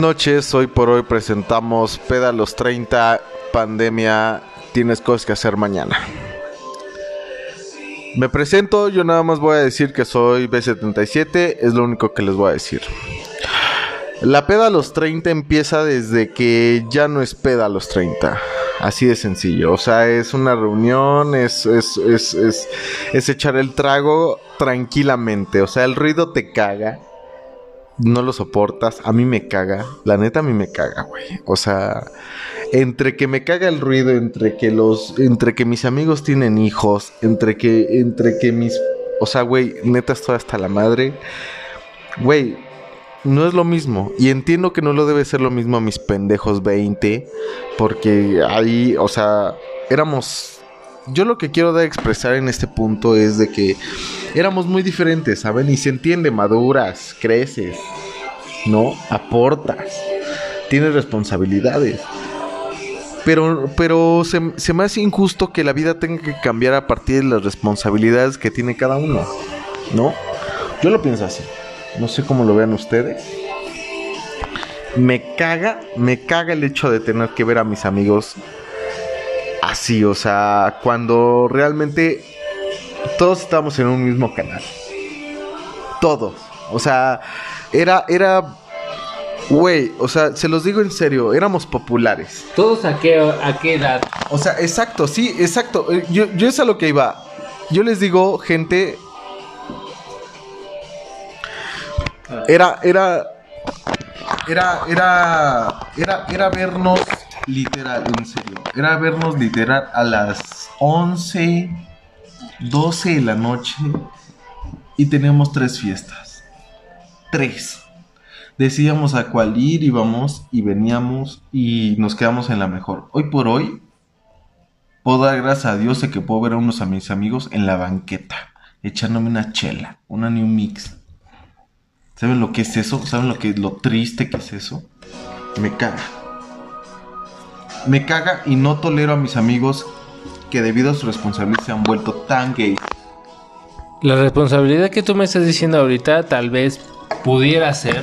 noches, hoy por hoy presentamos Peda los 30, pandemia, tienes cosas que hacer mañana. Me presento, yo nada más voy a decir que soy B77, es lo único que les voy a decir. La peda los 30 empieza desde que ya no es peda a los 30. Así de sencillo. O sea, es una reunión, es, es, es, es echar el trago tranquilamente. O sea, el ruido te caga no lo soportas. A mí me caga. La neta a mí me caga, güey. O sea, entre que me caga el ruido, entre que los entre que mis amigos tienen hijos, entre que entre que mis o sea, güey, neta estoy hasta la madre. Güey, no es lo mismo. Y entiendo que no lo debe ser lo mismo a mis pendejos 20. Porque ahí, o sea, éramos yo lo que quiero dar a expresar en este punto es de que éramos muy diferentes, ¿saben? Y se entiende, maduras, creces, ¿no? Aportas, tienes responsabilidades. Pero, pero se, se, me hace injusto que la vida tenga que cambiar a partir de las responsabilidades que tiene cada uno, ¿no? Yo lo pienso así. No sé cómo lo vean ustedes. Me caga, me caga el hecho de tener que ver a mis amigos así, o sea, cuando realmente todos estábamos en un mismo canal. Todos. O sea, era, era, güey, o sea, se los digo en serio, éramos populares. ¿Todos a qué, a qué edad? O sea, exacto, sí, exacto. Eh, yo, yo es a lo que iba. Yo les digo, gente, era, era, era, era, era, era vernos literal, en serio. Era vernos literal a las 11, 12 de la noche y teníamos tres fiestas. Tres. Decíamos a cuál ir, íbamos y veníamos y nos quedamos en la mejor. Hoy por hoy, puedo dar gracias a Dios de que puedo ver a unos de mis amigos en la banqueta, echándome una chela, una New Mix. ¿Saben lo que es eso? ¿Saben lo que lo triste que es eso? Me caga. Me caga y no tolero a mis amigos que debido a su responsabilidad se han vuelto tan gays. La responsabilidad que tú me estás diciendo ahorita tal vez pudiera ser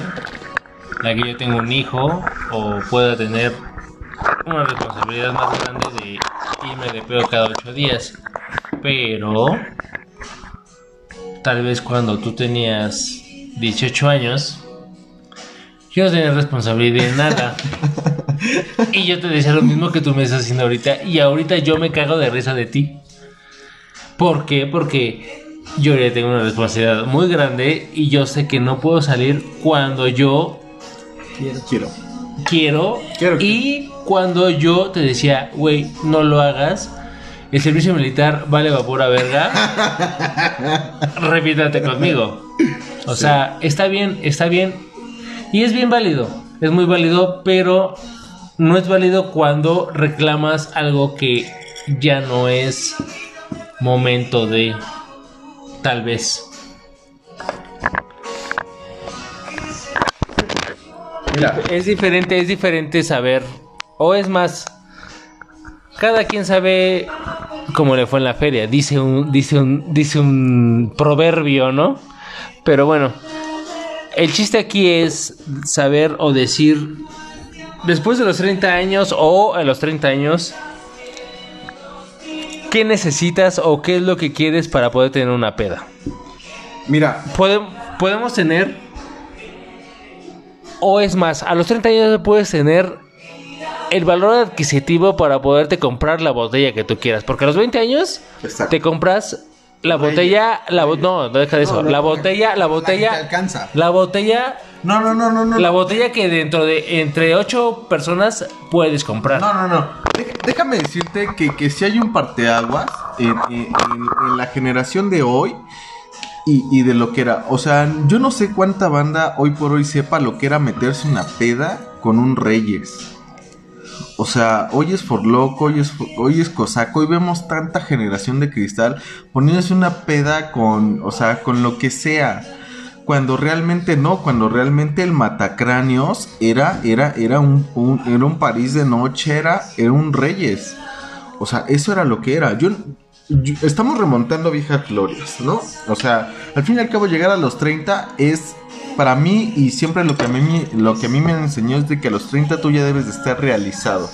la que yo tengo un hijo o pueda tener una responsabilidad más grande de irme de pedo cada ocho días. Pero tal vez cuando tú tenías 18 años, yo no tenía responsabilidad de nada. y yo te decía lo mismo que tú me estás haciendo ahorita. Y ahorita yo me cago de risa de ti. ¿Por qué? Porque yo ya tengo una responsabilidad muy grande y yo sé que no puedo salir cuando yo quiero. Quiero. quiero. Y cuando yo te decía, güey, no lo hagas. El servicio militar vale vapor a verga. Repítate conmigo. O sí. sea, está bien, está bien. Y es bien válido. Es muy válido, pero no es válido cuando reclamas algo que ya no es momento de tal vez. Mira. Es diferente, es diferente saber. O es más, cada quien sabe cómo le fue en la feria. Dice un, dice un, dice un proverbio, ¿no? Pero bueno, el chiste aquí es saber o decir después de los 30 años o a los 30 años, ¿qué necesitas o qué es lo que quieres para poder tener una peda? Mira, Pode podemos tener, o es más, a los 30 años puedes tener el valor adquisitivo para poderte comprar la botella que tú quieras, porque a los 20 años Exacto. te compras la botella, la bo no, no deja de eso. No, la botella, la botella, te alcanza. la botella, No, no, no, no, no. la botella que dentro de entre ocho personas puedes comprar. No, no, no. Déjame decirte que, que si hay un parteaguas en- en- en la generación de hoy y, y de lo que era. O sea, yo no sé cuánta banda hoy por hoy sepa lo que era meterse una peda con un Reyes. O sea, hoy es Forloco, hoy es, hoy es Cosaco, hoy vemos tanta generación de cristal poniéndose una peda con, o sea, con lo que sea. Cuando realmente no, cuando realmente el matacráneos era, era, era un, era un París de noche, era, era un Reyes. O sea, eso era lo que era. Estamos remontando viejas glorias, ¿no? O sea, al fin y al cabo llegar a los 30 es para mí, y siempre lo que a mí, lo que a mí me enseñó es de que a los 30 tú ya debes de estar realizado.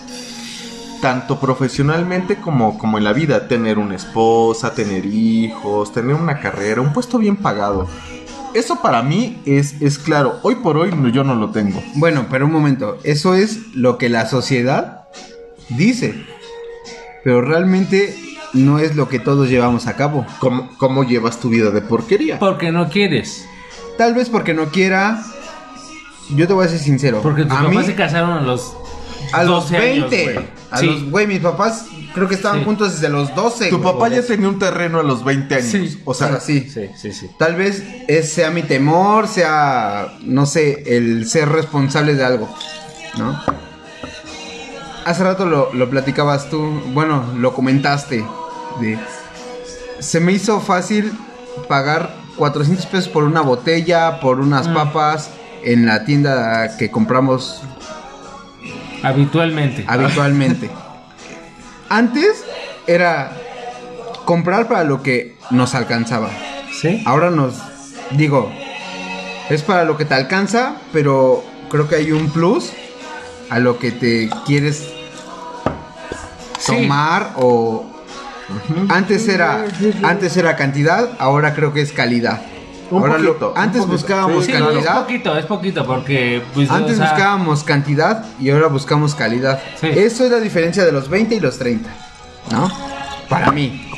Tanto profesionalmente como, como en la vida. Tener una esposa, tener hijos, tener una carrera, un puesto bien pagado. Eso para mí es, es claro. Hoy por hoy no- yo no lo tengo. Bueno, pero un momento, eso es lo que la sociedad dice. Pero realmente no es lo que todos llevamos a cabo. ¿Cómo, cómo llevas tu vida de porquería? Porque no quieres. Tal vez porque no quiera. Yo te voy a ser sincero. Porque tus a papás mí, se casaron a los a los 12 años, 20. güey. a Sí. los, güey, mis papás creo que estaban Sí. juntos desde los 12. Tu güey. papá ya tenía un terreno a los 20 años. Sí. O sea, O sea, sí. Sí, sí, sí. Tal vez es, sea mi temor, sea, no sé, el ser responsable de algo, ¿no? Hace rato lo, lo platicabas tú, bueno, lo comentaste, de... Se me hizo fácil pagar 400 pesos por una botella, por unas Mm. papas, en la tienda que compramos Habitualmente. habitualmente. Antes era comprar para lo que nos alcanzaba. ¿Sí? Ahora nos digo, es para lo que te alcanza, pero creo que hay un plus a lo que te quieres Sí. tomar o antes era antes era cantidad, ahora creo que es calidad. Un ahora lo- poquito, un antes buscábamos Sí, claro. es calidad, poquito, es poquito, porque pues, antes o sea, buscábamos cantidad y ahora buscamos calidad. Sí. Eso es la diferencia de los 20 y los 30, ¿no? Para mí.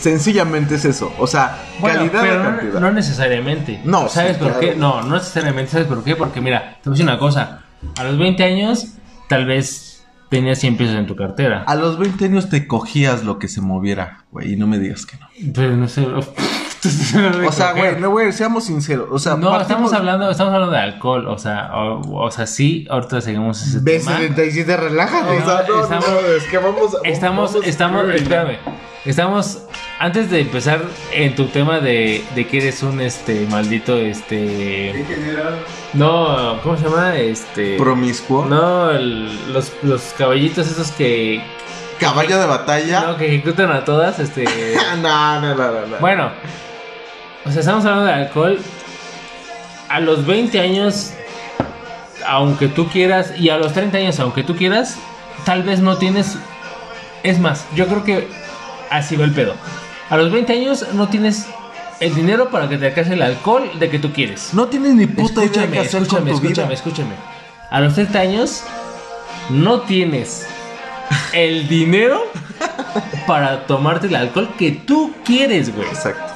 sencillamente es eso. O sea, Bueno, calidad pero de no, cantidad. no necesariamente. No, ¿Sabes sí, por claro. qué? No, no necesariamente. ¿Sabes por qué? Porque mira, te voy a decir una cosa. A los 20 años, tal vez tenías 100 pesos en tu cartera. A los 20 años te cogías lo que se moviera, güey, y no me digas que no. Pero no sé. O sea, güey, no, güey, seamos sinceros. O sea, no, partimos- estamos hablando, estamos hablando de alcohol, o sea, o, o sea, sí, ahorita seguimos ese tema. B77, relájate. O sea, no, estamos- no, es que vamos Estamos, estamos, espérame, estamos, antes de empezar en tu tema de, de que eres un, este, maldito, este, no, ¿cómo se llama? Este, promiscuo. no, el- los, los caballitos esos que, Caballo de batalla. no, que ejecutan a todas, este, no, no, no, no, no. bueno, o sea, estamos hablando de alcohol, a los 20 años, aunque tú quieras, y a los 30 años, aunque tú quieras, tal vez no tienes. Es más, yo creo que así va el pedo. A los 20 años no tienes el dinero para que te alcance el alcohol de que tú quieres. no tienes ni puta idea escúchame, qué hacer escúchame, con tu escúchame, vida. escúchame. A los 30 años no tienes el dinero para tomarte el alcohol que tú quieres, güey. Exacto.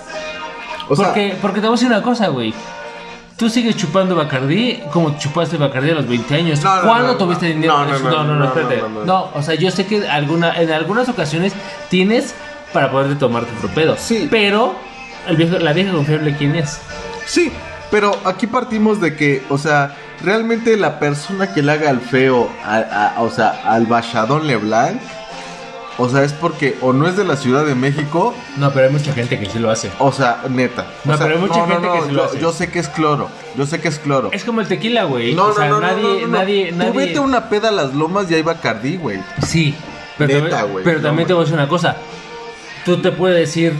O sea, porque, porque te voy a decir una cosa, güey. Tú sigues chupando Bacardí como chupaste Bacardí a los 20 años. No, no, ¿Cuándo no, tuviste no. dinero? No, no, no, no, no, no, espérate. no, No, no, no. o sea, yo sé que alguna, en algunas ocasiones tienes para poderte tomarte otro pedo. Sí. Pero el viejo, la vieja confiable, ¿quién es? Sí, pero aquí partimos de que, o sea, realmente la persona que le haga el feo, a- a- o sea, al Bachadón Leblanc, o sea, es porque o no es de la Ciudad de México, No, pero hay mucha gente que sí lo hace. o sea, neta. O No, sea, pero hay mucha gente que sí lo yo, hace. yo sé que es cloro, yo sé que es cloro. Es como el tequila, güey. No, o sea, no, nadie, no. nadie, Tú nadie. vete una peda a las lomas y hay Bacardí, güey. Sí, pero, Neta, también- güey, pero también te voy a decir una cosa. Tú te puedes ir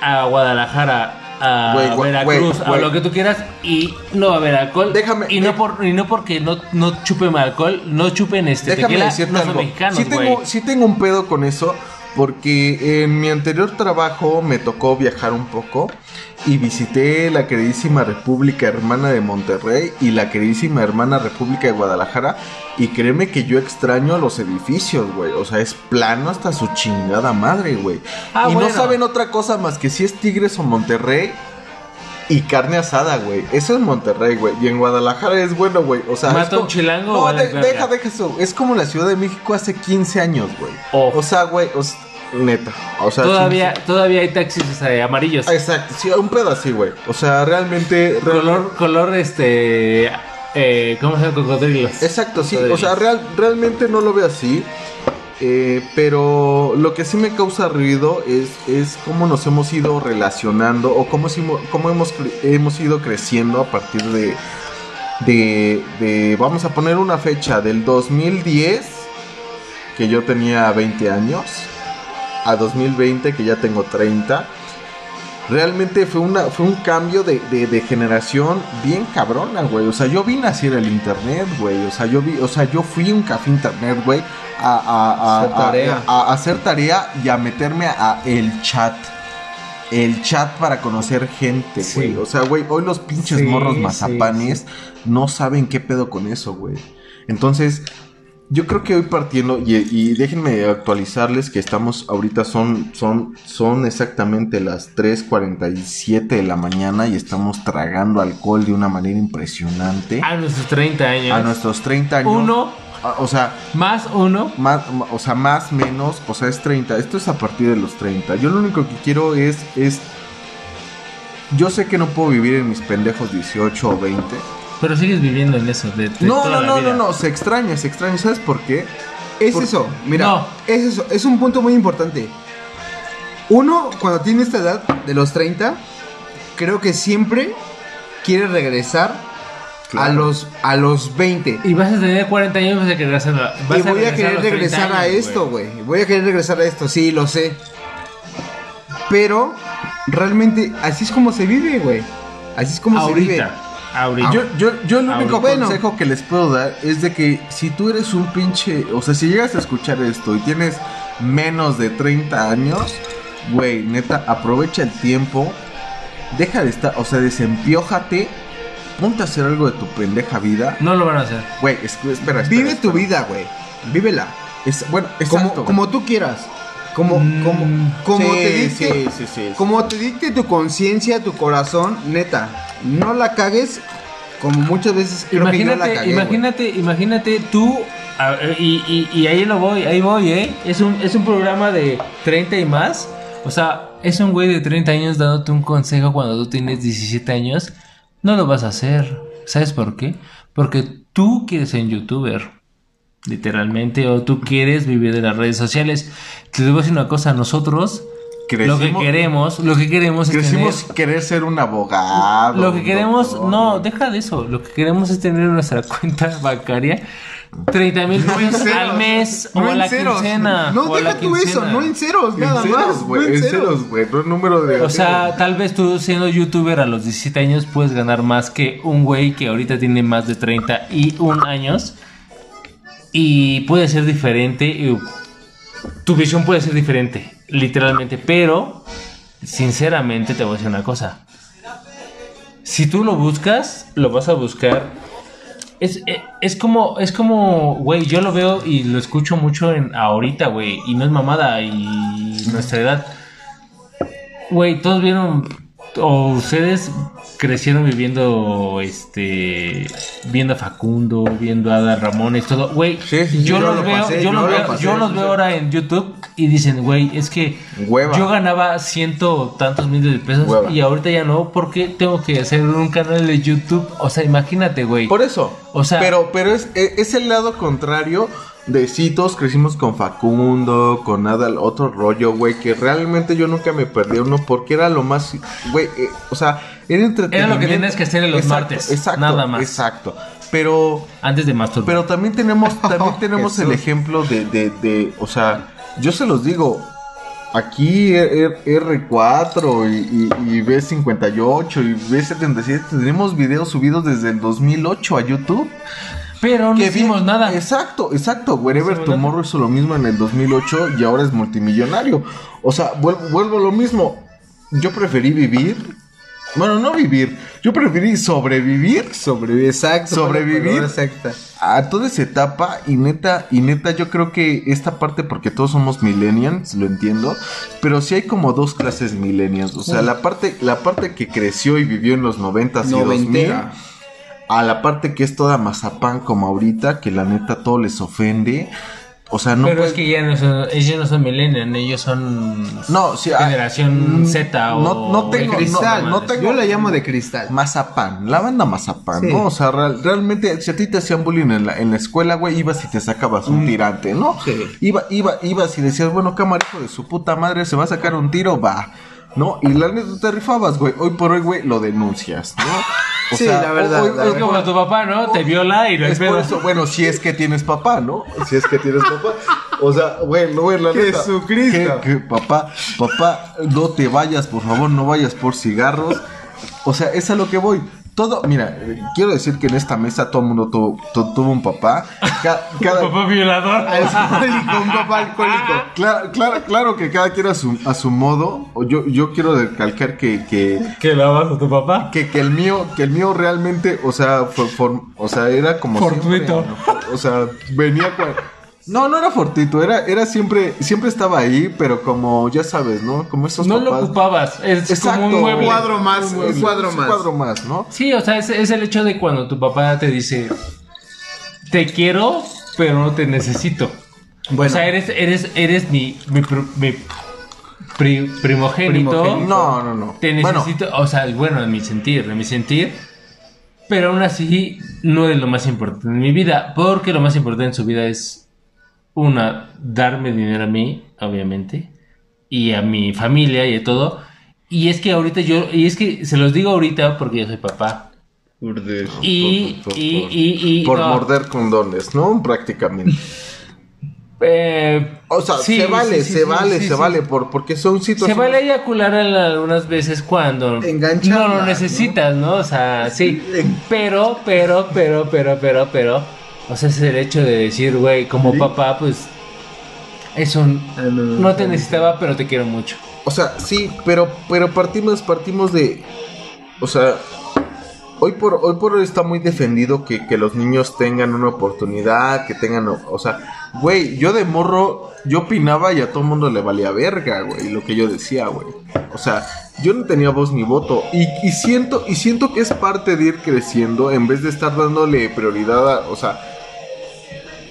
a Guadalajara, a Güey, güey, Veracruz, güey, a lo que tú quieras y no va a haber alcohol. Déjame- y no de- por y no porque no, no chupen alcohol, no chupen este Déjame tequila, no son algo. mexicanos, sí, tengo, sí tengo un pedo con eso. Porque en mi anterior trabajo me tocó viajar un poco y visité la queridísima República Hermana de Monterrey y la queridísima Hermana República de Guadalajara. Y créeme que yo extraño los edificios, güey. O sea, es plano hasta su chingada madre, güey. Ah, y bueno. no saben otra cosa más que si es Tigres o Monterrey. Y carne asada, güey. Eso es Monterrey, güey. Y en Guadalajara es bueno, güey. O sea, ¿Mata es como- un chilango No, de- deja, deja eso. Es como la Ciudad de México hace 15 años, güey. Oh. O sea, güey, o neta. O sea, todavía, todavía hay taxis eh, amarillos. Exacto, sí, un pedo así, güey. O sea, realmente. real- color, color este eh, ¿cómo se llama? Cocodrilos. Exacto, sí. O sea, real, realmente no lo veo así. Eh, pero lo que sí me causa ruido es, es cómo nos hemos ido relacionando o cómo, cómo hemos, hemos ido creciendo a partir de, de, de, vamos a poner una fecha, del 2010, que yo tenía 20 años, a 2020, que ya tengo 30. Realmente fue, una, fue un cambio de, de, de generación bien cabrona, güey. O sea, yo vi nacer el internet, güey. O sea, yo vi, o sea, yo fui un café internet, güey, a, a, a, Hacer tarea. a- hacer tarea y a meterme a el chat. El chat para conocer gente, Sí. güey. O sea, güey, hoy los pinches Sí, morros sí, mazapanes no saben qué pedo con eso, güey. Entonces, yo creo que hoy partiendo, y, y déjenme actualizarles que estamos ahorita, son, son, son exactamente las 3.47 de la mañana y estamos tragando alcohol de una manera impresionante. A nuestros 30 años. A nuestros 30 años. Uno Ah, O sea, más uno. más, o sea, más, menos, o sea, es 30. Esto es a partir de los 30. Yo lo único que quiero es, es... Yo sé que no puedo vivir en mis pendejos 18 o 20. Pero sigues viviendo en eso. De, de No, toda no, la no, vida. no, no, se extraña, se extraña. ¿Sabes por qué? Es Por- eso, mira, No. es eso, es un punto muy importante. Uno, cuando tiene esta edad de los 30, creo que siempre quiere regresar a los a los 20. Y vas a tener 40 años y vas a querer vas Y voy a querer los 30 regresar a esto, güey. Voy a querer regresar a esto, sí, lo sé. Pero realmente así es como se vive, güey. Así es como se vive. Ahorita. Yo, yo, yo el único Ahorita. Consejo que les puedo dar es de que si tú eres un pinche, o sea, si llegas a escuchar esto y tienes menos de 30 años, güey, neta, aprovecha el tiempo, deja de estar, o sea, desempiójate, ponte a hacer algo de tu pendeja vida. No lo van a hacer. Güey, es- espera, espera. Vive espera. tu vida, güey. Vívela. Es, bueno, Como, exacto. como tú quieras. Como, Mm, como, como Sí, te dicte, sí, sí, sí. como te dicte tu conciencia, tu corazón, neta. No la cagues como muchas veces creo que yo la Imagínate, cagué. imagínate, imagínate tú. y, y, y ahí lo voy, ahí voy, ¿eh? Es un, es un programa de 30 y más. O sea, es un güey de 30 años dándote un consejo cuando tú tienes 17 años. No lo vas a hacer. ¿Sabes por qué? Porque tú quieres ser un youtuber. Literalmente. O tú quieres vivir de las redes sociales. Te decir una cosa. Nosotros... lo que queremos, lo que queremos es Crecimos tener- querer ser un abogado. lo que queremos, doctor, no, deja de eso. Lo que queremos es tener en nuestra cuenta bancaria 30 mil No en pesos ceros, al mes no o a en la ceros. quincena. No, o a la deja tú eso, no en ceros, En nada ceros, más. güey, no en ceros, güey, no el número de... O sea, tal vez tú siendo youtuber a los 17 años puedes ganar más que un güey que ahorita tiene más de 31 años. Y puede ser diferente. tu visión puede ser diferente, literalmente. Pero, sinceramente, te voy a decir una cosa. Si tú lo buscas, lo vas a buscar. Es, eh, es como, es como, güey, yo lo veo y lo escucho mucho en ahorita, güey. Y no es mamada y nuestra edad. Güey, todos vieron o ustedes crecieron viviendo este viendo a Facundo, viendo a Adal Ramones, todo, güey. Sí, yo yo los lo veo, pasé, yo los lo veo, pasé, yo los sí. veo ahora en YouTube y dicen, güey, es que Hueva. yo ganaba ciento tantos miles de pesos Hueva. y ahorita ya no, porque tengo que hacer un canal de YouTube. O sea, imagínate, güey. Por eso. O sea- Pero, pero es, e- es el lado contrario de citos. Crecimos con Facundo, con Adal, otro rollo, güey. Que realmente yo nunca me perdí uno porque era lo más. Güey, eh, o sea, era entretenimiento. Era lo que tenías que hacer en los Exacto, martes, Exacto. nada más. Exacto. Pero. Antes de masturbar. Pero también tenemos, también tenemos el ejemplo de, de, de, o sea, yo se los digo, aquí R- R4 y, y, y B58 y B77 tenemos videos subidos desde el 2008 a YouTube. Pero no Que hicimos bien- nada. Exacto, exacto. Wherever nada. Tomorrow hizo lo mismo en el 2008 y ahora es multimillonario. O sea, vuelvo, vuelvo a lo mismo. Yo preferí vivir. Bueno, no vivir. Yo preferí sobrevivir Sobrevivir, exacto. Sobrevivir. Exacta. a toda esa etapa y neta, y neta yo creo que esta parte porque todos somos millennials, lo entiendo, pero sí hay como dos clases millennials, o sea, la parte la parte que creció y vivió en los 90s y 2000 Noventera. A la parte que es toda mazapán como ahorita, que la neta todo les ofende. O sea, no pero puedes- es que ya no son, ellos no son millennials, ellos son No, sí, ah, generación mm, Z o no- no tengo- Cristal. no tengo- Yo la llamo de cristal. Mazapán, la banda Mazapán, Sí. ¿no? O sea, real- realmente, si a ti te hacían bullying en la, en la escuela, güey, ibas y te sacabas un tirante, ¿no? Mm. Sí. Iba, iba, ibas y decías, bueno, cámara, hijo de su puta madre, se va a sacar un tiro, va. ¿No? Y la neta te rifabas, güey. Hoy por hoy, güey, lo denuncias, ¿no? O Sí, la verdad, la Es como tu papá, ¿no? Te viola y no es por eso, bueno, si es que tienes papá, ¿no? Si es que tienes papá. O sea, güey, no, güey, la neta. Jesucristo. Que, que, papá, papá, no te vayas, por favor, no vayas por cigarros. O sea, es a lo que voy. Todo, mira, quiero decir que en esta mesa todo el mundo tuvo, tu- tuvo un papá. Ca- cada, Papá violador. Alcohólico, un papá alcohólico. Claro, claro, claro que cada quien a su, a su modo. O Yo, yo quiero recalcar que, que, ¿Que lavas a tu papá? que, que el mío, que el mío realmente, o sea, fue, for- o sea, era como Fortuito. siempre, ¿no? o sea, venía cua- no, no era fortuito, era, era siempre, siempre estaba ahí, pero como ya sabes, ¿no? Como esos No lo ocupabas. Es Exacto, como un mueble. Un cuadro más, Un un cuadro un más. cuadro más, ¿no? Sí, o sea, es, es el hecho de cuando tu papá te dice, te quiero, pero no te necesito. Bueno. O sea, eres, eres, eres mi, mi, pr- mi pri- primogénito. Primogénito. No, no, no. Te Bueno, necesito, o sea, bueno, en mi sentir, en mi sentir. Pero aún así, no es lo más importante en mi vida. Porque lo más importante en su vida es, una, darme dinero a mí, obviamente. Y a mi familia y a todo. Y es que ahorita yo, y es que se los digo ahorita porque yo soy papá. Y, por- por- y, por- y, y- por no, morder condones, ¿no? Prácticamente. eh, O sea, sí, se vale, sí, sí, se sí, vale, sí, se sí. vale, por, porque son Se situaciones. vale eyacular algunas veces cuando no lo ¿no? necesitas, ¿no? O sea, sí. Pero, pero, pero, pero, pero, pero. O sea, es el hecho de decir, güey, como papá, pues. Eso no te necesitaba, pero te quiero mucho. O sea, sí, pero, pero partimos, partimos de. O sea, hoy por, hoy por hoy está muy defendido que, que los niños tengan una oportunidad, que tengan. O sea, güey, yo de morro, yo opinaba y a todo mundo le valía verga, güey, lo que yo decía, güey. O sea, yo no tenía voz ni voto. Y, y siento, y siento que es parte de ir creciendo en vez de estar dándole prioridad a. O sea.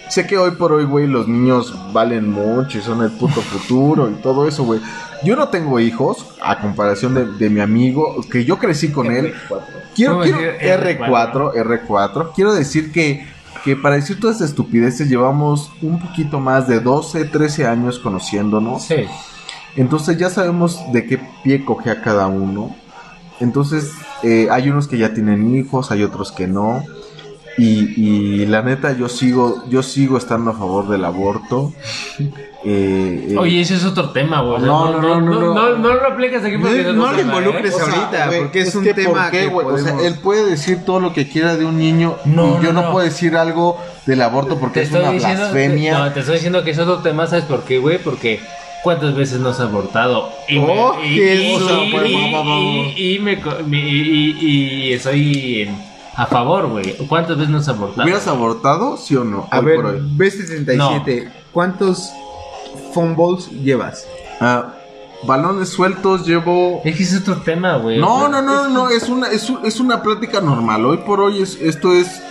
Sé que hoy por hoy, güey, los niños valen mucho y son el puto futuro y todo eso, güey. Yo no tengo hijos, a comparación de, de mi amigo, que yo crecí con él. Quiero, ¿Cómo quiero decir R4, R4. Quiero decir que, que para decir todas estas estupideces llevamos un poquito más de 12, 13 años conociéndonos. Sí. Entonces ya sabemos de qué pie coge a cada uno. Entonces eh, hay unos que ya tienen hijos, hay otros que no. Y, y la neta yo sigo, yo sigo estando a favor del aborto. Eh, eh, Oye, ese es otro tema, güey. No, no, no, no, no. no, no lo aplicas aquí No, porque es no lo tema, involucres ¿eh? o sea, ahorita, porque es un que tema ¿por qué, que güey? O sea, podemos- él puede decir todo lo que quiera de un niño No, y yo no, no, no. puedo decir algo del aborto porque Te es una diciendo, blasfemia. no, te estoy diciendo que es otro tema, ¿sabes por qué, güey? Porque ¿cuántas veces nos ha abortado? Y Oh, me mi- y- y- y estoy en- a favor, güey. ¿Cuántas veces nos ha abortado? ¿Hubieras abortado, sí o no? A hoy ver, por hoy? B77, ¿cuántos fumbles llevas? Ah, balones sueltos llevo. Es que es otro tema, güey. No, no, no, no, no, es una, es, un- es una plática normal. Hoy por hoy es, esto es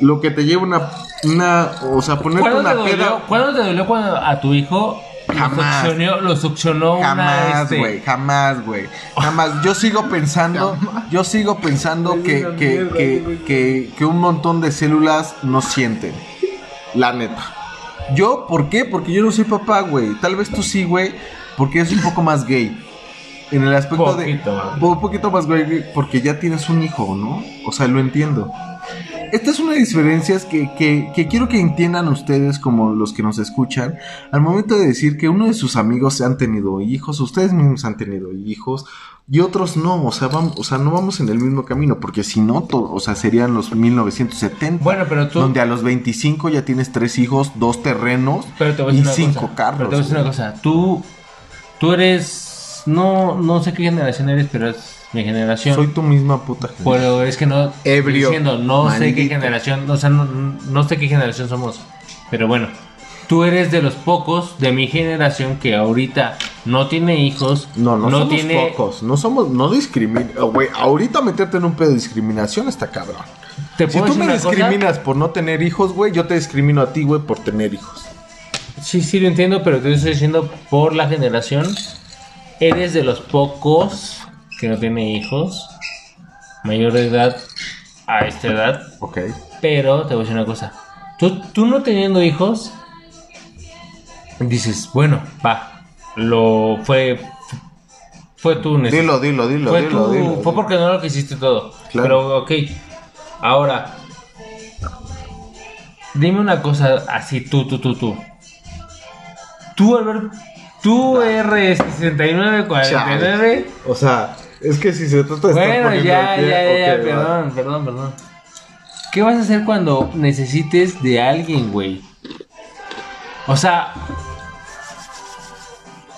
lo que te lleva una, una, o sea, ponerte ¿Cuándo una te, dolió, peda. ¿Cuándo te dolió cuando a tu hijo Jamás. lo succionó, lo succionó una Jamás, este, güey, jamás, güey. Jamás. Yo sigo pensando, yo sigo pensando que, una que, mierda, que, güey. que, que un montón de células no sienten. La neta. Yo, ¿por qué? Porque yo no soy papá, güey. Tal vez tú sí, güey, porque es un poco más gay. En el aspecto Poquito, de... Un poquito más gay, porque ya tienes un hijo, ¿no? O sea, lo entiendo. Esta es una de las diferencias que, que, que quiero que entiendan ustedes como los que nos escuchan al momento de decir que uno de sus amigos se han tenido hijos, ustedes mismos han tenido hijos y otros no, o sea, vamos, o sea, no vamos en el mismo camino porque si no, to- o sea, serían los 1970, Bueno, pero tú- donde a los 25 ya tienes tres hijos, dos terrenos y cinco cosa. carros. Pero te voy a decir una cosa. Tú, tú eres. No, no sé qué generación eres, pero es mi generación. Soy tu misma puta. gente. Pero es que no. estoy Ebrio. Diciendo, no sé qué generación. O sea, no, no sé qué generación somos. Pero bueno. Tú eres de los pocos de mi generación que ahorita no tiene hijos. No, no, somos tiene. pocos, no somos, no discrimina, güey, ahorita meterte en un pedo de discriminación está cabrón. ¿Te Si tú me cosa? discriminas por no tener hijos, güey, yo te discrimino a ti, güey, por tener hijos. Sí, sí lo entiendo, pero te estoy diciendo por la generación. Eres de los pocos que no tiene hijos. Mayor de edad a esta edad. Ok. Pero te voy a decir una cosa. Tú, tú no teniendo hijos, dices, bueno, va. Lo fue. Fue tu necesidad. Dilo, dilo, dilo, fue, dilo, tu- dilo, fue porque no lo quisiste todo. Claro. Pero, ok. Ahora, dime una cosa así, tú, tú, tú, tú. Tú, Albert, tú R6949. O sea, es que si se trata de estar Bueno, poniendo ya, el pie, ya, ya, ok, va. perdón, perdón, perdón. ¿Qué vas a hacer cuando necesites de alguien, güey? O sea,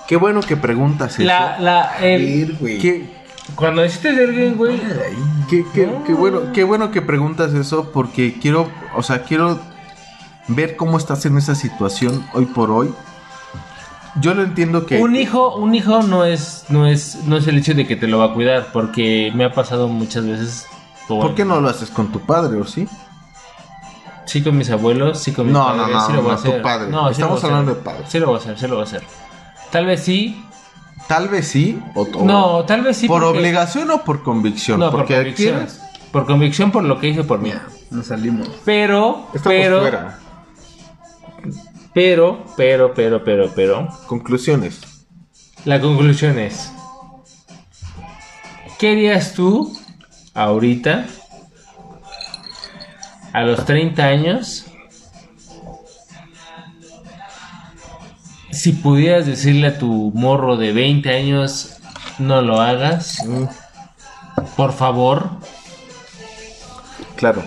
Qué bueno que preguntas eso. la, la, el- Ir, güey. Qué, cuando necesites de alguien, güey, qué- qué- qué bueno, qué bueno que preguntas eso porque quiero, o sea, quiero ver cómo estás en esa situación hoy por hoy. Yo lo entiendo que un hijo, un hijo no es, no es, no es el hecho de que te lo va a cuidar, porque me ha pasado muchas veces. o ¿Por qué no lo haces con tu padre o sí? Sí con mis abuelos, sí con mis No, no, padres, no, sí lo voy a no, tu hacer. padre. No, Estamos a hablando de padres. Sí lo voy a hacer, sí lo voy a hacer. Tal vez sí. Tal vez sí o o- No, tal vez sí. por porque- obligación o por convicción. No, por porque convicción. quieres. Por convicción por lo que hice por mí. Nos salimos. Pero, Estamos pero, fuera. Pero, pero, pero, pero, pero. Conclusiones. La conclusión es. ¿Qué harías tú ahorita? A los 30 años. Si pudieras decirle a tu morro de 20 años, no lo hagas. Mm, Por favor. claro.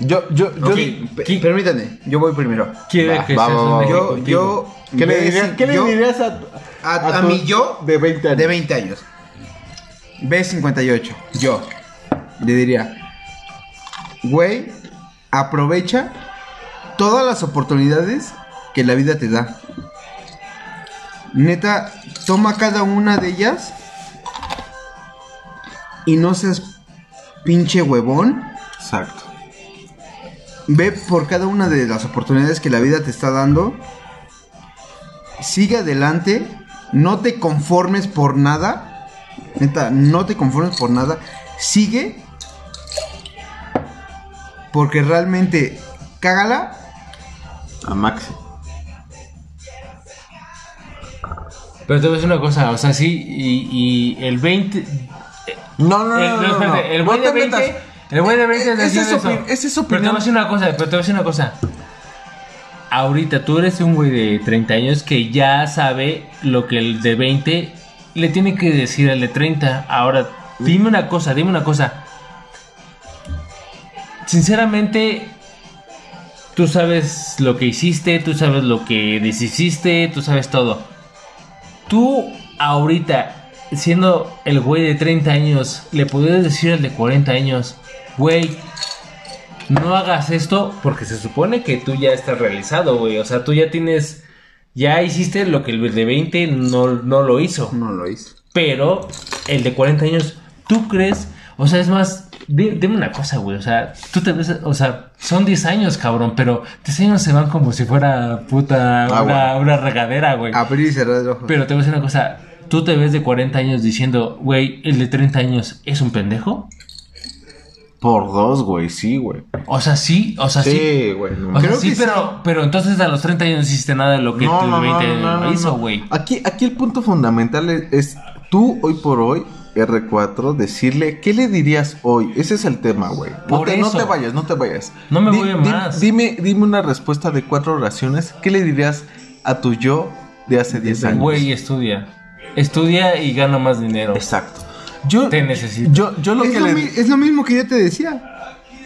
Yo, yo, yo. Ok, pe- permítame, yo voy primero. Quiere Va, que va, va. Yo, yo. ¿Qué, le dirías, decir- ¿qué le yo- dirías a, A, a mi yo de 20 años? de 20 años. B58. Yo. Le diría. Güey, aprovecha todas las oportunidades que la vida te da. Neta, toma cada una de ellas. Y no seas pinche huevón. Exacto. Ve por cada una de las oportunidades que la vida te está dando. Sigue adelante. No te conformes por nada. Neta, no te conformes por nada. Sigue. Porque realmente cágala. A Maxi. Pero te voy a decir una cosa, o sea, sí, y, y el 20. No, no, no, el, no, no, espérate, no. el güey te de 20. metas. El güey de 20 Esa decía es eso. esa es su Pero te voy a opinión. decir una cosa, pero te voy a decir una cosa. Ahorita tú eres un güey de 30 años que ya sabe lo que el de 20 le tiene que decir al de 30. Ahora, dime una cosa, dime una cosa. Sinceramente, tú sabes lo que hiciste, tú sabes lo que deshiciste, tú sabes todo. Tú ahorita, siendo el güey de 30 años, le podrías decir al de 40 años, güey, no hagas esto porque se supone que tú ya estás realizado, güey. O sea, tú ya tienes, ya hiciste lo que el de 20 no, no lo hizo. No lo hizo. Pero el de 40 años, ¿tú crees? O sea, es más, di- dime una cosa, güey. O sea, tú te ves, o sea, son 10 años, cabrón, pero 10 años se van como si fuera puta una, una regadera, güey. Abrir y cerrar el ojo. Pero te voy a decir una cosa. ¿Tú te ves de 40 años diciendo, güey, el de 30 años es un pendejo? Por dos, güey, sí, güey. O sea, sí, o sea, sí. Sí, güey. no O sea, Creo sí, que pero, pero entonces a los 30 años no hiciste nada de lo que No, tu no, no, 20 no, no, hizo, no. güey. Aquí, aquí el punto fundamental es, es tú hoy por hoy, R4, decirle, ¿qué le dirías hoy? Ese es el tema, güey. No no te vayas, no te vayas. No me Di- voy a di- más. Dime, dime una respuesta de cuatro oraciones. ¿Qué le dirías a tu yo de hace 10 años? Güey, estudia. Estudia y gana más dinero. Exacto. Yo, Te necesito. yo, yo lo es, que lo le mi- es lo mismo que yo te decía.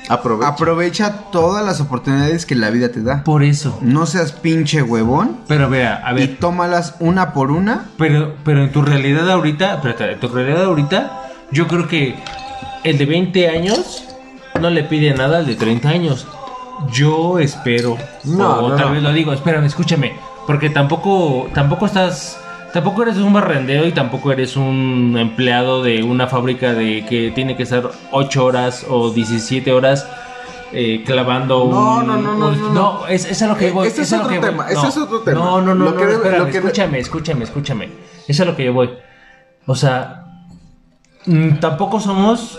aprovecha. Aprovecha todas las oportunidades que la vida te da. Por eso. No seas pinche huevón. Pero vea, a Y ver. tómalas una por una. Pero, pero en tu realidad ahorita, espérate, en tu realidad ahorita, yo creo que el de 20 años no le pide nada al de 30 años. Yo espero. No, o no, tal no. vez lo digo, espérame, escúchame. Porque tampoco, tampoco estás. Tampoco eres un barrendero y tampoco eres un empleado de una fábrica de que tiene que estar 8 horas o 17 horas eh, clavando No, un- no, no, no, un- no, no. es, es a lo que voy. Ese es otro tema, ese No. es otro tema. No, no, no, Lo no, que debe- espérame, lo que de- escúchame, escúchame, escúchame. Eso es a lo que yo voy. O sea, mm, tampoco somos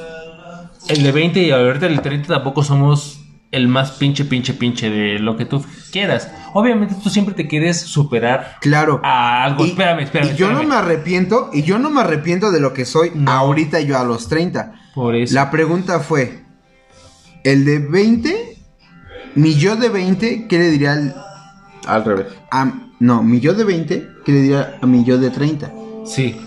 el de 20 y ahorita el de 30 tampoco somos el más pinche, pinche, pinche de lo que tú quieras. Obviamente tú siempre te quieres superar Claro. a algo. Y- espérame, espérame. y yo no espérame. me arrepiento, y yo no me arrepiento de lo que soy No. ahorita yo a los 30. Por eso. La pregunta fue, el de 20, mi yo de 20, ¿qué le diría al Al revés. a, no, mi yo de 20, ¿qué le diría a mi yo de 30? Sí.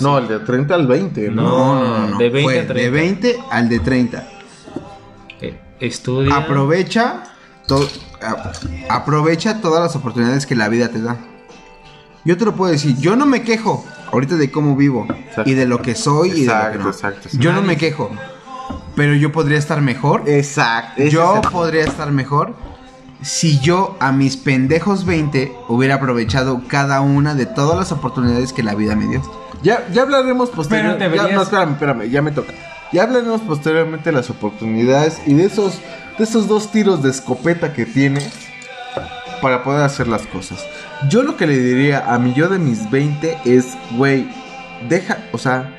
No, el de 30 al 20, ¿no? No, No, no, no. de 20 fue a 30. de 20 al de 30. Estudia. Aprovecha, to- aprovecha todas las oportunidades que la vida te da. Yo te lo puedo decir, yo no me quejo ahorita de cómo vivo Exacto. y de lo que soy y de lo que Exacto, no. exacto. Yo no me quejo, pero yo podría estar mejor. Exacto. Yo podría estar mejor si yo a mis pendejos 20 hubiera aprovechado cada una de todas las oportunidades que la vida me dio. Ya, ya hablaremos posteriormente. Deberías- No, espérame, espérame, ya me toca. Ya hablaremos posteriormente de las oportunidades y de esos, de esos dos tiros de escopeta que tienes para poder hacer las cosas. Yo lo que le diría a mi yo de mis 20 es, güey, deja, o sea,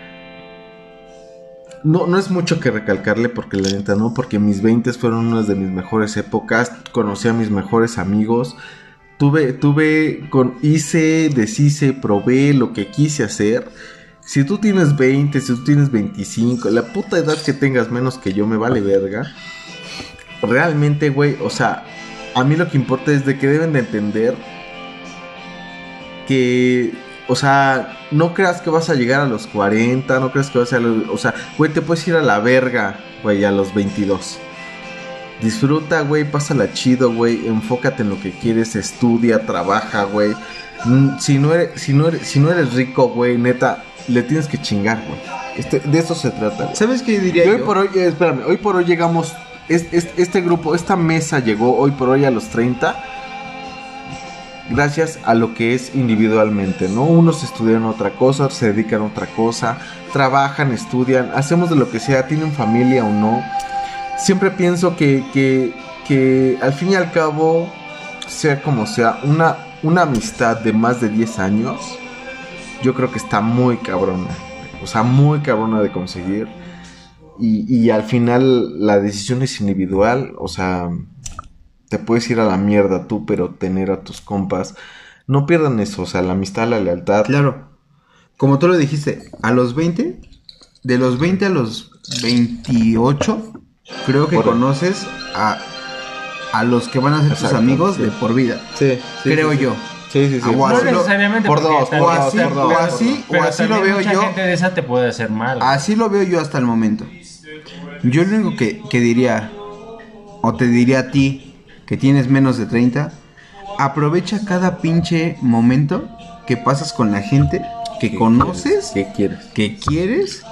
no, no es mucho que recalcarle porque la neta no, porque mis 20 fueron unas de mis mejores épocas, conocí a mis mejores amigos, tuve, tuve, con, hice, deshice, probé lo que quise hacer. Si tú tienes 20, si tú tienes 25, la puta edad que tengas menos que yo me vale verga. Realmente, güey, o sea, a mí lo que importa es de que deben de entender que, o sea, no creas que vas a llegar a los 40, no creas que vas a, los- o sea, güey, te puedes ir a la verga, güey, a los 22. Disfruta, güey, pásala chido, güey, enfócate en lo que quieres, estudia, trabaja, güey. Mm, Si no eres, si no si no eres rico, güey, neta, le tienes que chingar, güey. Este, de eso se trata, güey. ¿Sabes qué diría yo? hoy por hoy, eh, espérame, hoy por hoy llegamos, es- es- este grupo, esta mesa llegó hoy por hoy a los 30 gracias a lo que es individualmente, ¿no? Unos estudian otra cosa, se dedican a otra cosa, trabajan, estudian, hacemos de lo que sea, tienen familia o no. Siempre pienso que, que, que al fin y al cabo, sea como sea, una, una amistad de más de 10 años, yo creo que está muy cabrona. O sea, muy cabrona de conseguir. Y, y al final la decisión es individual. O sea, te puedes ir a la mierda tú, pero tener a tus compas. No pierdan eso, o sea, la amistad, la lealtad. Claro. Como tú lo dijiste, a los 20, de los 20 a los 28, creo que Por- conoces a, a los que van a ser tus amigos sí. de por vida. Sí, Creo yo. Sí, sí, sí. No así lo- necesariamente por dos, o así, o así, o así lo veo mucha yo. gente de esa te puede hacer mal. Así lo veo yo hasta el momento. Yo lo único que, que diría, o te diría a ti, que tienes menos de 30, aprovecha cada pinche momento que pasas con la gente que conoces, ¿Qué quieres? que quieres,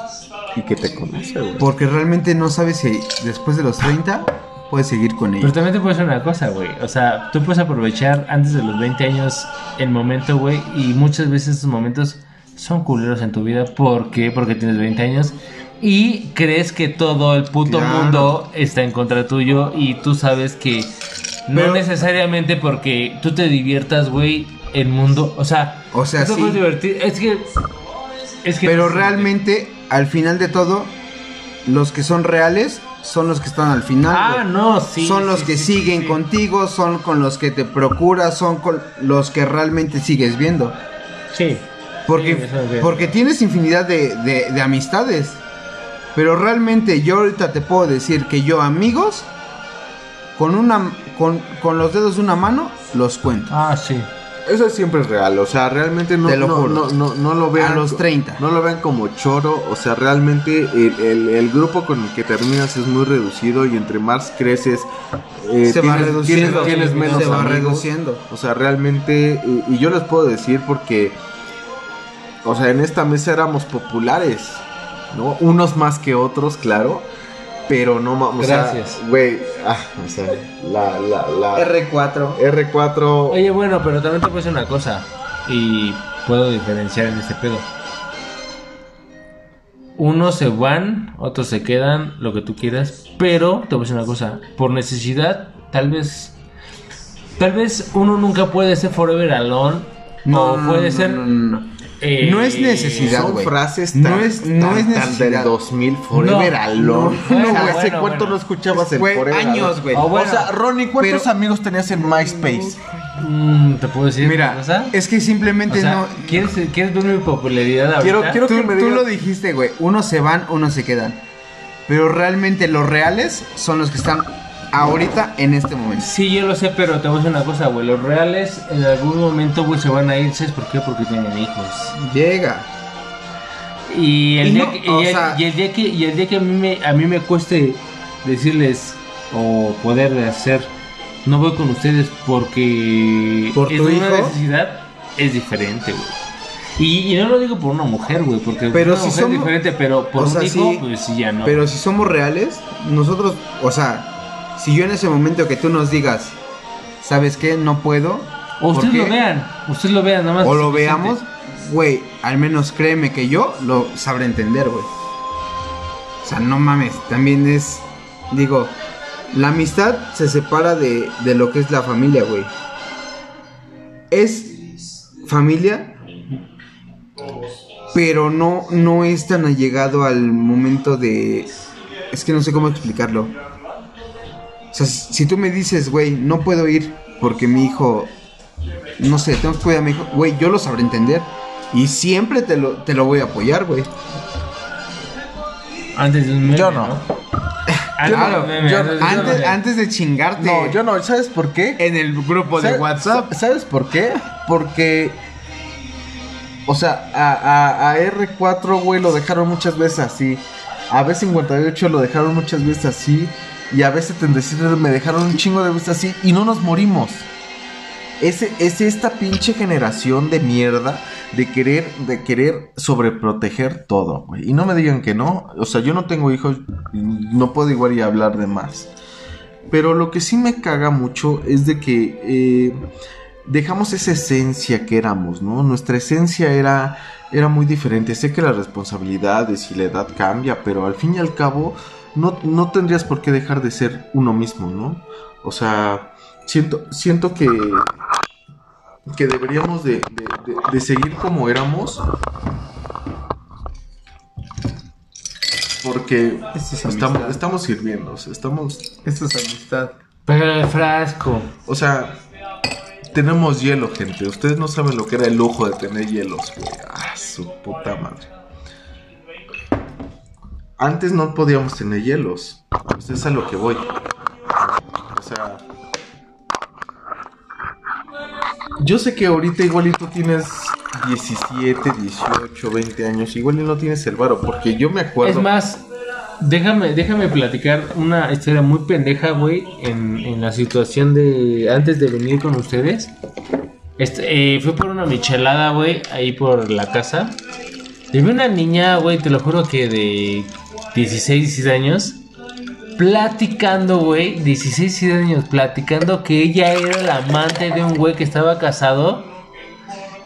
Y que te conoce, güey. porque realmente no sabes si después de los 30 puedes seguir con Pero ellos. también te puedo decir una cosa, güey. O sea, tú puedes aprovechar antes de los 20 años el momento, güey. Y muchas veces esos momentos son culeros en tu vida. ¿Por qué? Porque tienes 20 años. Y crees que todo el puto Claro. mundo está en contra tuyo. Y tú sabes que no Pero- necesariamente porque tú te diviertas, güey, el mundo. O sea, O sea, sí. puedes divertir. Es que. Es que Pero realmente, al final de todo, los que son reales son los que están al final. Ah, no, sí. son los sí, que sí, siguen sí. contigo, son con los que te procuras, son con los que realmente sigues viendo. Sí. Porque, es porque tienes infinidad de, de- de amistades. Pero realmente yo ahorita te puedo decir que yo amigos, con, una, con, con los dedos de una mano, los cuento. Ah, sí. Eso siempre es real, o sea, realmente no, lo no, no, no, no lo vean. A los 30. No lo vean como choro, o sea, realmente el, el- el grupo con el que terminas es muy reducido y entre más creces, eh, se va tienes, reduciendo. tienes- tienes menos se va amigos. reduciendo. O sea, realmente, y, y yo les puedo decir porque, o sea, en esta mesa éramos populares, ¿no? Unos más que otros, claro, pero no ma- o sea, Gracias. güey, ah, o sea, la, la, la R4. R4, Oye, bueno, pero también te puedo decir una cosa. Y puedo diferenciar en este pedo. Unos se van, otros se quedan, lo que tú quieras. Pero te voy a decir una cosa. Por necesidad, tal vez. Tal vez uno nunca puede ser forever alone. No, o puede no, ser. no, no, no. Eh, No es necesidad. son güey. frases No tan, es- no tan- es tan necesidad. del 2000 Forever No, Alone. no, No, bueno, ¿Hace bueno, cuánto bueno. no escuchabas el Forever años, güey. Oh, bueno. O sea, Ronnie, ¿cuántos Pero- amigos tenías en MySpace? mm, ¿Te puedo decir Mira, una cosa? es que O simplemente sea, no. ¿quieres, ¿quieres ver mi popularidad ahorita? Quiero- quiero- Tú, que me tú digas- lo dijiste, güey. Unos se van, unos se quedan. Pero realmente los reales son los que están ahorita en este momento. Sí, yo lo sé, pero te voy a decir una cosa, güey. Los reales en algún momento, güey, se van a ir. ¿Sabes por qué? Porque tienen hijos. Llega. Y el, Y día, no, que, y o el- sea- y el día que y el día que a mí me a mí me cueste decirles o poder hacer no voy con ustedes porque ¿Por es una hijo? necesidad es diferente, güey. Y, y no lo digo por una mujer, güey, porque Pero una si mujer somos- es diferente, pero por o un sea, hijo, sí, pues sí ya no. Pero si somos reales, nosotros, o sea, si yo en ese momento que tú nos digas, ¿sabes qué? No puedo. o ¿por ustedes qué? lo vean, ustedes lo vean, nada más. O lo veamos, güey, al menos créeme que yo lo sabré entender, güey. O sea, no mames, también es, digo, la amistad se separa de, de lo que es la familia, güey. Es familia, pero no, no es tan allegado al momento de... Es que no sé cómo explicarlo. O sea, si tú me dices, güey, no puedo ir porque mi hijo no sé, tengo que cuidar a mi hijo. Güey, yo lo sabré entender. Y siempre te lo, te lo voy a apoyar, güey. Antes de un meme, Yo no. Antes de Claro, un meme, yo- antes de un antes, meme. antes de chingarte No, yo no. ¿Sabes por qué? en el grupo de ¿Sabes- WhatsApp. ¿Sabes por qué? Porque. O sea, a, a- a R4, güey, lo dejaron muchas veces así. A B58 lo dejaron muchas veces así. Y a B77 me dejaron un chingo de veces así. Y no nos morimos. Ese, es esta pinche generación de mierda de querer, de querer sobreproteger todo. Y no me digan que no. O sea, yo no tengo hijos. No puedo igual y hablar de más. Pero lo que sí me caga mucho es de que eh, dejamos esa esencia que éramos, ¿no? Nuestra esencia era, era muy diferente. Sé que las responsabilidades y la edad cambia, pero al fin y al cabo no, no tendrías por qué dejar de ser uno mismo, ¿no? O sea, siento, siento que, que deberíamos de, de- de- de seguir como éramos. Porque Esto es estamos, estamos sirviendo, o sea, estamos Esto es amistad. Pero el frasco. o sea, tenemos hielo, gente. Ustedes no saben lo que era el lujo de tener hielos, güey. Ah, su puta madre. Antes no podíamos tener hielos. Pues es a lo que voy. O sea. Yo sé que ahorita igual y tú tienes 17, 18, 20 años. Igual y no tienes el varo. Porque yo me acuerdo. Es más, déjame, déjame platicar una historia muy pendeja, güey, en, la situación de antes de venir con ustedes. Este, eh, fui por una michelada, güey, ahí por la casa. Y vi una niña, güey, te lo juro que de 16, 16 años, platicando, güey, 16, 16 años, platicando que ella era la amante de un güey que estaba casado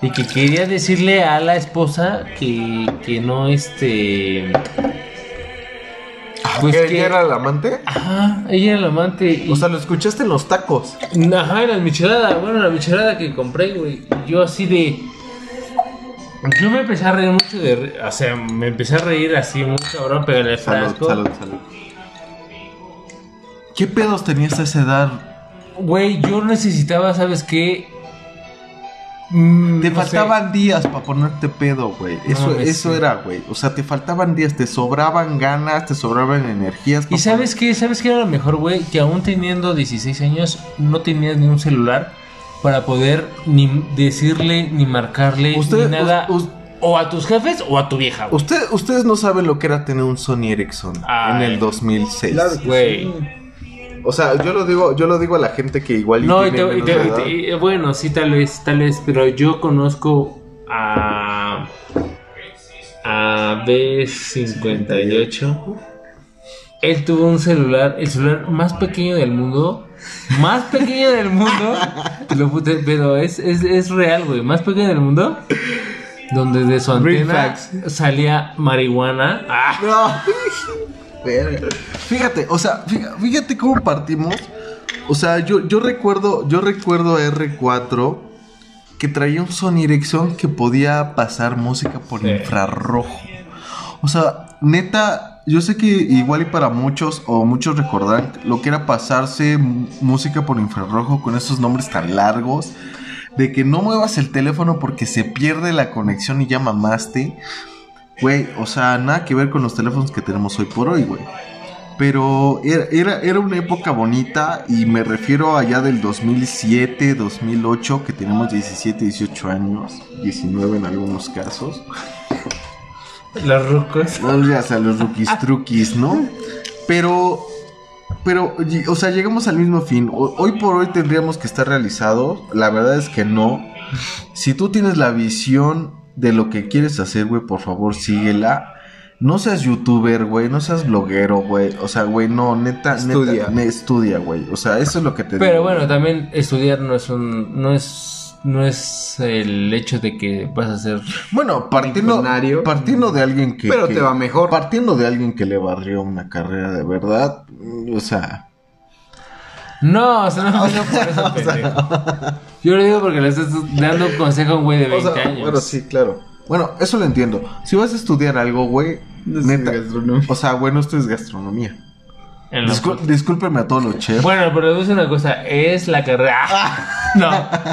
y que quería decirle a la esposa que, que no, este... Pues ¿Que que... ella era el amante? Ajá, ella era la amante. Y... O sea, lo escuchaste en los tacos. Ajá, en la michelada, bueno, la michelada que compré, güey. Yo así de. Yo me empecé a reír mucho de. O sea, me empecé a reír así muy cabrón, pero el Salud, frasco. salud, salud. ¿Qué pedos tenías a esa edad? Güey, yo necesitaba, ¿sabes qué? Mm, Te no faltaban días para ponerte pedo, güey. Eso, mames, eso sí. era, güey. O sea, te faltaban días, te sobraban ganas, te sobraban energías. ¿Y sabes qué? ¿Sabes qué era lo mejor, güey? Que aún teniendo 16 años, no tenías ni un celular para poder ni decirle, ni marcarle, Usted- ni nada. us- us- o a tus jefes o a tu vieja, güey. Usted, ustedes no saben lo que era tener un Sony Ericsson Ay. en el 2006. Güey. O sea, yo lo digo, yo lo digo a la gente que igual No, y te- y menos te- edad. y te- bueno, sí, tal vez, tal vez, pero yo conozco a. a B58. Él tuvo un celular, el celular más pequeño del mundo. Más pequeño del mundo. te lo pute- pero es, es, es real, güey. Más pequeño del mundo. Donde de su antena salía marihuana. Ah, No. Verga. Fíjate, o sea, fíjate, cómo partimos. O sea, yo, yo recuerdo, yo recuerdo a R4 que traía un Sony Ericsson que podía pasar música por Sí. infrarrojo. O sea, neta, yo sé que igual y para muchos o muchos recordarán lo que era pasarse música por infrarrojo con esos nombres tan largos. De que no muevas el teléfono porque se pierde la conexión y ya mamaste. Güey, o sea, nada que ver con los teléfonos que tenemos hoy por hoy, güey. Pero era, era, era una época bonita y me refiero allá del 2007, 2008, que tenemos 17, 18 años, 19 en algunos casos. Los rucos. No ya sea los rookies truquis, ¿no? Pero, pero, o sea, llegamos al mismo fin. O- Hoy por hoy tendríamos que estar realizados. La verdad es que no. Si tú tienes la visión de lo que quieres hacer, güey, por favor, síguela. No seas youtuber, güey, no seas bloguero, güey. O sea, güey, no, neta, Estudia. neta, ne- estudia, güey. O sea, eso es lo que te Pero digo. bueno, también estudiar no es un. No es. No es el hecho de que vas a ser. Bueno, partiendo, Millonario. partiendo de alguien que... Pero que- te va mejor. Partiendo de alguien que le barrió una carrera de verdad, o sea... No, o sea, no me por eso, pendejo. Yo lo digo porque le estás dando un consejo a un güey de 20 O sea, años. Bueno, sí, claro. Bueno, eso lo entiendo. Si vas a estudiar algo, güey, No neta. gastronomía. O sea, güey, no esto es gastronomía. Discúlpeme a todos los chefs. Bueno, pero decir una cosa. Es la carrera. no.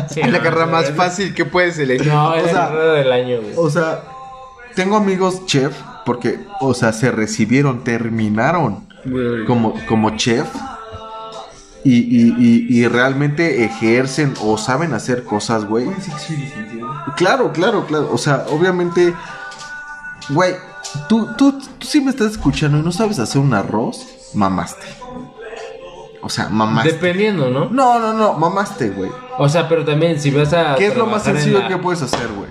Sí, Es la no, carrera no, más es- fácil que puedes elegir. No, es O la sea, carrera del año, güey. O sea, tengo amigos chef porque, o sea, se recibieron, terminaron como, como chef y, y- y- y realmente ejercen o saben hacer cosas, güey. Claro, claro, claro. O sea, obviamente, güey, tú, tú, tú sí me estás escuchando y no sabes hacer un arroz, mamaste. O sea, mamaste. Dependiendo, ¿no? No, no, no, mamaste, güey. O sea, pero también si vas a. ¿Qué es lo más sencillo la- que puedes hacer, güey?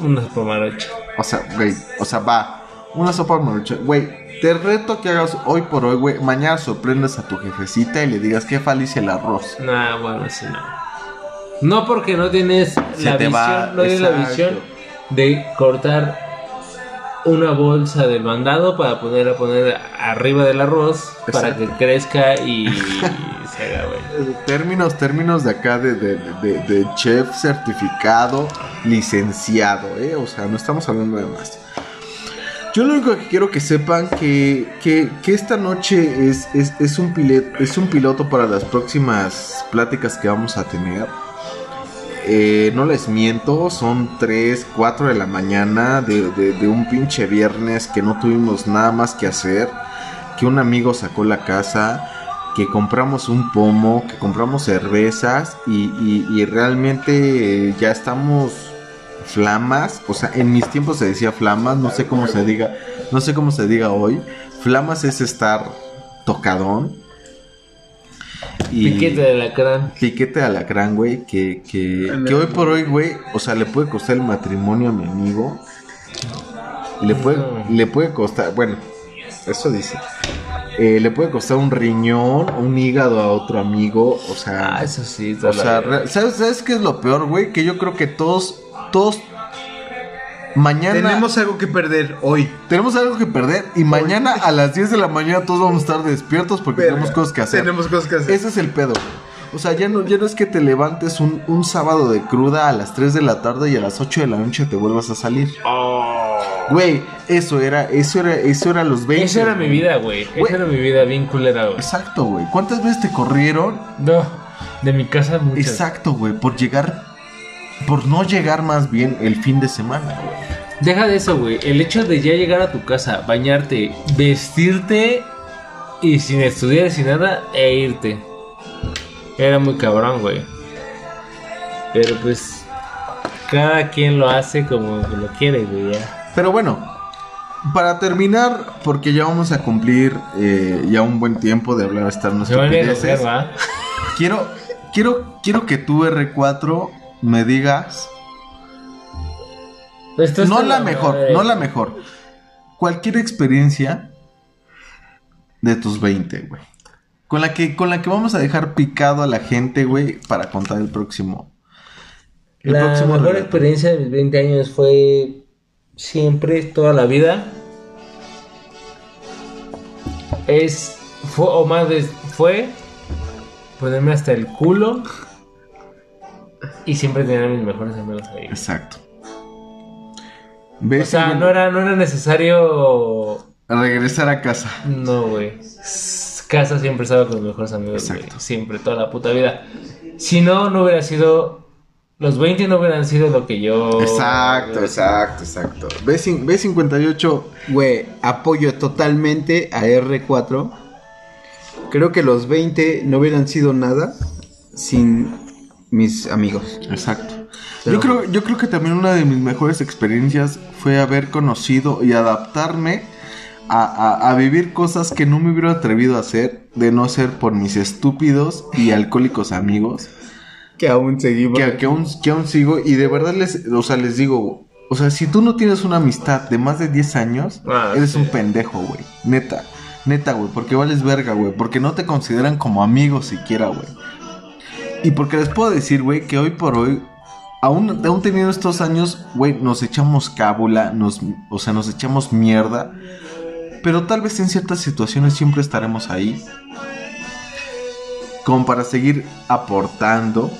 Una pomarocha. O sea, güey, o sea, va, una sopa marucha, güey, te reto que hagas hoy por hoy, güey, mañana sorprendas a tu jefecita y le digas que falice el arroz. Nah, bueno, sí, no. No porque no tienes Se la visión, va, no tienes la visión de cortar una bolsa del mandado para poner a poner arriba del arroz para que crezca y se haga, güey. Eh, Términos, términos de acá de, de, de- de chef certificado, licenciado, ¿eh? O sea, no estamos hablando de más. Yo lo único que quiero que sepan que, que, que esta noche es, es, es un pilet- es un piloto para las próximas pláticas que vamos a tener. Eh, no les miento, son 3, 4 de la mañana de, un pinche viernes que no tuvimos nada más que hacer. Que un amigo sacó la casa, que compramos un pomo, que compramos cervezas y, y- y realmente eh, ya estamos flamas. O sea, en mis tiempos se decía flamas, no sé cómo se diga, no sé cómo se diga hoy. Flamas es estar tocadón. Y- Piquete de alacrán. piquete de alacrán, güey, que, que, que hoy por hoy, güey, o sea, le puede costar el matrimonio a mi amigo. Le puede, No. le puede costar, bueno, eso dice. Eh, le puede costar un riñón, un hígado a otro amigo, o sea... Ah, eso sí. o sea, ¿sabes, ¿sabes qué es lo peor, güey? Que yo creo que todos, todos... Mañana... Tenemos algo que perder hoy. tenemos algo que perder y mañana a las 10 de la mañana todos vamos a estar despiertos porque Verga. tenemos cosas que hacer. Tenemos cosas que hacer. Ese es el pedo. güey. O sea, ya no, ya no es que te levantes un, un sábado de cruda a las 3 de la tarde y a las 8 de la noche te vuelvas a salir. Güey, eso era, eso era, eso era los 20. Esa era mi vida, güey. Güey. Esa era mi vida bien culera, güey. Exacto, güey. ¿Cuántas veces te corrieron? No, de mi casa muchas. Exacto, güey, por llegar, por no llegar más bien el fin de semana, güey. Deja de eso, güey. El hecho de ya llegar a tu casa, bañarte, vestirte y sin estudiar y sin nada e irte. Era muy cabrón, güey. Pero pues cada quien lo hace como lo quiere, güey. ya. Pero bueno, para terminar, porque ya vamos a cumplir eh, ya un buen tiempo de hablar estar ¿va? Quiero, quiero, quiero que tú, R4, me digas. Esto No la mejor, madre. no la mejor. Cualquier experiencia de tus 20, güey. Con la que, con la que vamos a dejar picado a la gente, güey, para contar el próximo. El La próximo mejor relato. experiencia de mis 20 años fue siempre, toda la vida. Es, fue, o más vez, fue ponerme hasta el culo y siempre tener a mis mejores amigos ahí. Exacto. O sea, no era, no era necesario. Regresar a casa. No, güey. Casa siempre estaba con mis mejores amigos. Exacto. Siempre, toda la puta vida. Si no, no hubiera sido Los 20 no hubieran sido lo que yo. Exacto, exacto, exacto. B, B58. Güey, apoyo totalmente a R4. Creo que los 20 no hubieran sido nada sin mis amigos. Exacto. Pero- Yo creo, yo creo que también una de mis mejores experiencias fue haber conocido y adaptarme a, a- a vivir cosas que no me hubiera atrevido a hacer de no ser por mis estúpidos y alcohólicos amigos. Que aún seguimos. que, que aún, que aún sigo y de verdad les, o sea, les digo, o sea, si tú no tienes una amistad de más de 10 años, Ah, eres sí. un pendejo, güey. Neta, neta, güey, porque vales verga, güey, porque no te consideran como amigos siquiera, güey. Y porque les puedo decir, güey, que hoy por hoy, aún, aún teniendo estos años, güey, nos echamos cábula, nos, o sea, nos echamos mierda. Pero tal vez en ciertas situaciones siempre estaremos ahí. Como para seguir aportando.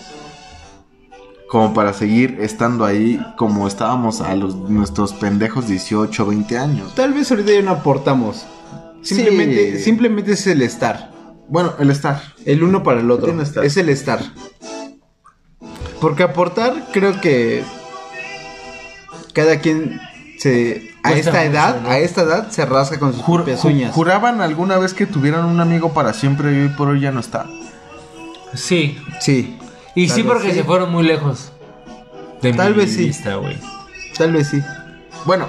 Como para seguir estando ahí como estábamos a los nuestros pendejos 18, 20 años. Tal vez ahorita ya no aportamos. Simplemente, Sí. simplemente es el estar. Bueno, el estar. El uno para el otro. Estar. Es el estar. Porque aportar, creo que cada quien se a Cuesta esta mucho, edad, ¿no? a esta edad se rasca con sus Jur- uñas. ¿Juraban alguna vez que tuvieran un amigo para siempre y hoy por hoy ya no está? Sí. Sí, Y Tal sí, porque sí. se fueron muy lejos. De Tal mi vez sí. tal vez sí. Bueno,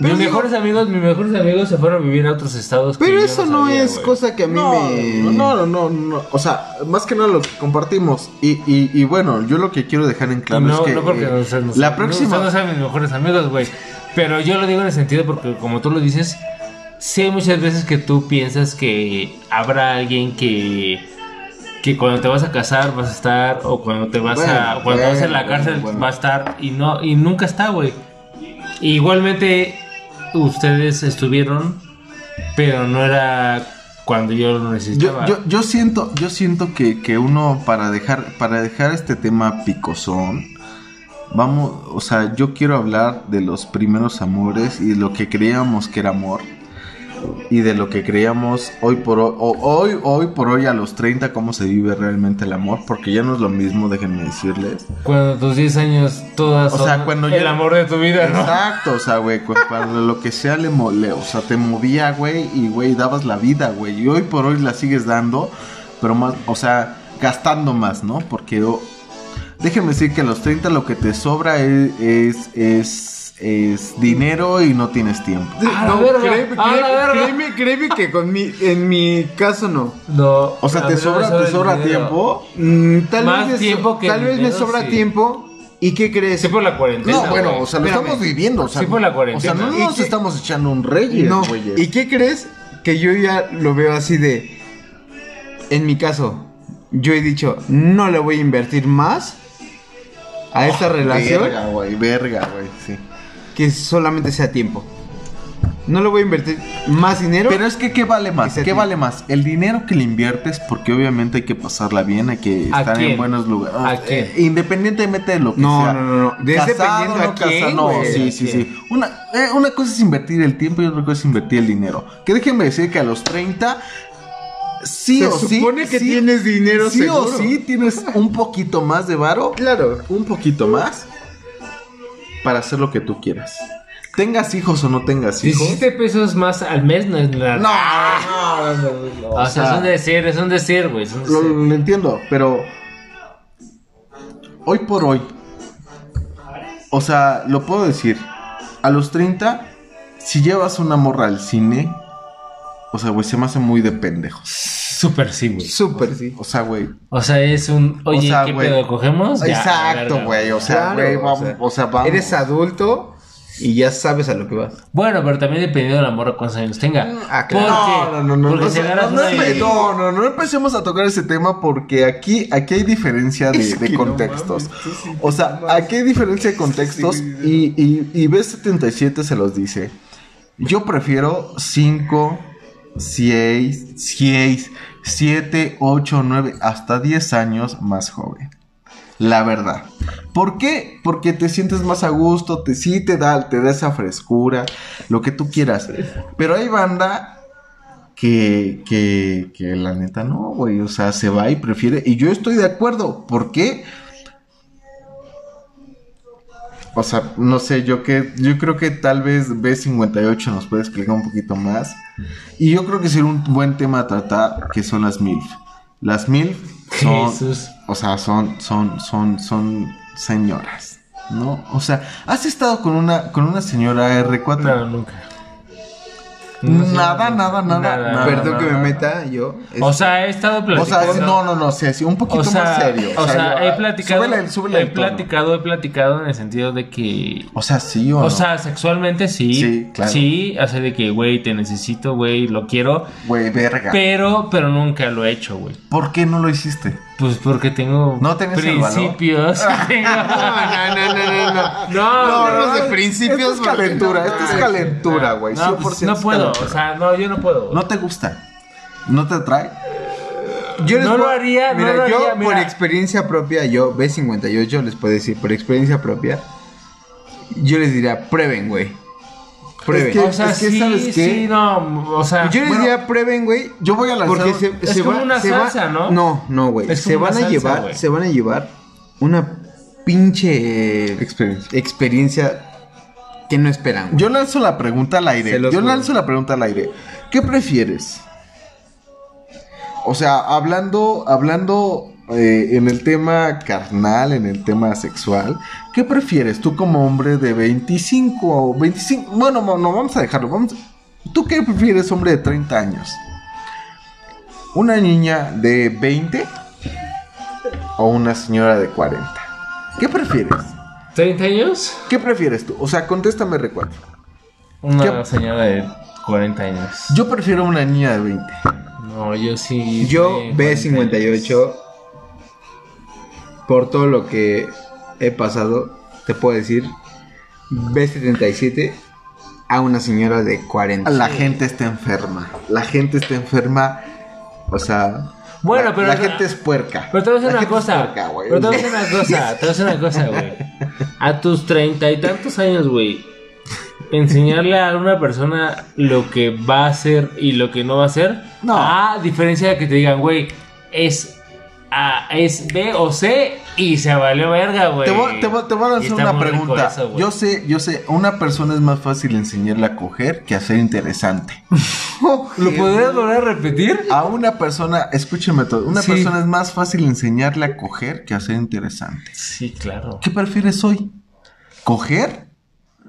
pero digo- mejores amigos, mis mejores amigos se fueron a vivir a otros estados. Pero eso no sabía, es güey. cosa que a mí no, me... no, no, no, no, o sea, más que nada lo que compartimos y, y, y bueno, yo lo que quiero dejar en claro no, es que no porque eh, no sean- la no, próxima no sean mis mejores amigos, güey. Pero yo lo digo en el sentido porque, como tú lo dices, sí hay muchas veces que tú piensas que habrá alguien que que cuando te vas a casar vas a estar o cuando te vas a Bueno, cuando vas a la bueno, cárcel bueno. va a estar y no y nunca está, güey. Igualmente ustedes estuvieron, pero no era cuando yo lo yo, necesitaba. yo, yo siento, yo siento que, que uno para dejar, para dejar este tema picosón, vamos, o sea, yo quiero hablar de los primeros amores y de lo que creíamos que era amor. Y de lo que creíamos hoy por hoy, hoy, hoy por hoy a los 30, cómo se vive realmente el amor, porque ya no es lo mismo, déjenme decirles. Cuando tus 10 años todas O sea, son cuando el ya- amor de tu vida, ¿no? Exacto, o sea, güey, cu- cuando lo que sea le mole, o sea, te movía, güey, y güey, dabas la vida, güey, y hoy por hoy la sigues dando, pero más, o sea, gastando más, ¿no? Porque oh, déjenme decir que a los 30 lo que te sobra es, es, es, es dinero y no tienes tiempo. ¡A la No, verga! créeme, ¡A la créeme- verga! créeme- créeme que con mi, en mi caso no. No. O sea, ¿te sobra, te sobra tiempo? Mm, tal Más vez tiempo que tal vez me sobra sí. tiempo. ¿Y qué crees? Sí por la cuarentena. No, bueno, o sea, lo Espérame. estamos viviendo, o sea, Sí por la o sea, cuarentena. no ¿Y nos qué- estamos echando un rey, no. güeyes. ¿Y qué crees? Que yo ya lo veo así de. En mi caso, yo he dicho, no le voy a invertir más a esta relación Verga, güey, verga, güey, sí. Que solamente sea tiempo. No le voy a invertir más dinero. Pero es que, ¿qué vale más? ¿Qué tiempo. vale más? El dinero que le inviertes, porque obviamente hay que pasarla bien, hay que ¿A estar en buenos lugares. ¿A Eh, quién? independientemente de lo que No, sea. no, no, no. Es dependiendo a quién, No, güey. sí, ¿A sí, sí. Una, eh, una cosa es invertir el tiempo y otra cosa es invertir el dinero. Que déjenme decir que a los 30, sí Se o sí. supone que sí- tienes dinero Sí o sí tienes un poquito más de varo. Claro. Un poquito más. Para hacer lo que tú quieras. Tengas hijos o no tengas hijos. 17 pesos más al mes no es nada. No, no, no, no, no, O sea, es un decir, es un decir, güey. lo entiendo, pero hoy por hoy, o sea, lo puedo decir, a los 30, si llevas una morra al cine, o sea, güey, se me hace muy de pendejos. Súper sí, güey. Súper, sí. O sea, güey. O sea, es un. Oye, sea, ¿qué güey. pedo cogemos? Ya, Exacto, güey. O sea, Claro, güey, o vamos, sea, o sea, vamos. Eres adulto y ya sabes a lo que vas. Bueno, pero también dependiendo de la morra cuántos años tenga. Ah, claro. Porque, No, no, no, no, porque no, si no, no, empecemos a tocar ese tema porque aquí, aquí hay diferencia de, contextos. o sea, aquí hay diferencia de contextos y, y, y B77 se los dice. Yo prefiero 5, 6, 6, 7, 8, 9, hasta 10 años más joven. La verdad. ¿Por qué? Porque te sientes más a gusto, te, sí te da, te da esa frescura, lo que tú quieras. Pero hay banda que, que, que la neta no, güey. O sea, se va y prefiere. Y yo estoy de acuerdo. ¿Por qué? O sea, no sé, yo que yo creo que tal vez B58 nos puede explicar un poquito más. Y yo creo que sería un buen tema a tratar, que son las MILF. Las MILF son, Jesús. o sea, son, son, son, son señoras, ¿no? O sea, ¿has estado con una, con una señora R4? No, nunca. Nada, nada, nada, nada. Perdón que me meta, yo. O sea, he estado O platicando. sea, no, no, no, sí, sí, un poquito O sea, más serio. o sea, yo- he platicado, súbele- súbele he platicado, he platicado en el sentido de que, O sea, sí o, o no. sea, sexualmente sí, Sí, claro. sí, hace de que, güey, te necesito, güey, lo quiero, Güey, verga. pero, pero nunca lo he hecho, güey. ¿Por qué no lo hiciste? Pues porque tengo ¿No tenés el valor? principios. Tengo- No, no, no, no, no. no, hablemos de esto principios. es calentura, esto es calentura, güey. no, pues, 100% no puedo, calentura. o sea, no, yo no puedo. ¿No te gusta? ¿No te atrae? Yo les No lo haría, no mira, lo yo haría, por experiencia propia, yo B58 les puedo decir, por experiencia propia, yo les diría, prueben, güey. Prueben. Es que- o sea, es que, sí, ¿sabes qué? sí, no, o sea, yo les bueno, diría, prueben, güey. Yo voy a lanzar... Porque se, Es se como va- una se va- salsa, ¿no? No, no, güey. Se van a llevar, se van a llevar una pinche Experiencia. experiencia que no esperan. Yo lanzo la pregunta al aire. Yo juro. lanzo la pregunta al aire. ¿Qué prefieres? O sea, hablando, hablando eh, en el tema carnal, en el tema sexual, ¿qué prefieres tú como hombre de 25 o 25? Bueno, no, vamos a dejarlo. Vamos, ¿Tú qué prefieres, hombre de 30 años? ¿Una niña de 20 o una señora de 40? ¿Qué prefieres? ¿30 años? ¿Qué prefieres tú? O sea, contéstame recuerdo. Una ¿Qué? señora de 40 años. Yo prefiero una niña de 20. No, yo sí. Yo de 40 años. B58, por todo lo que he pasado, te puedo decir, B77 a una señora de 40. La gente está enferma. La gente está enferma. O sea. Bueno, la, pero- La gente es puerca. Pero te voy a decir una cosa. puerca, pero te voy a decir una cosa. Te voy a decir una cosa, güey. A tus treinta y tantos años, güey. Enseñarle a una persona lo que va a hacer y lo que no va a hacer. No. A diferencia de que te digan, güey, es A, es B o C y se valió verga, güey. Te voy, te voy- te voy a Y está una muy rico pregunta. eso, güey. yo sé, yo sé, a una persona es más fácil enseñarle a coger que a ser interesante. ¿Lo podrías volver a repetir? A una persona, escúcheme todo, una Sí. persona es más fácil enseñarle a coger que a ser interesante. Sí, claro. ¿Qué prefieres hoy? ¿Coger?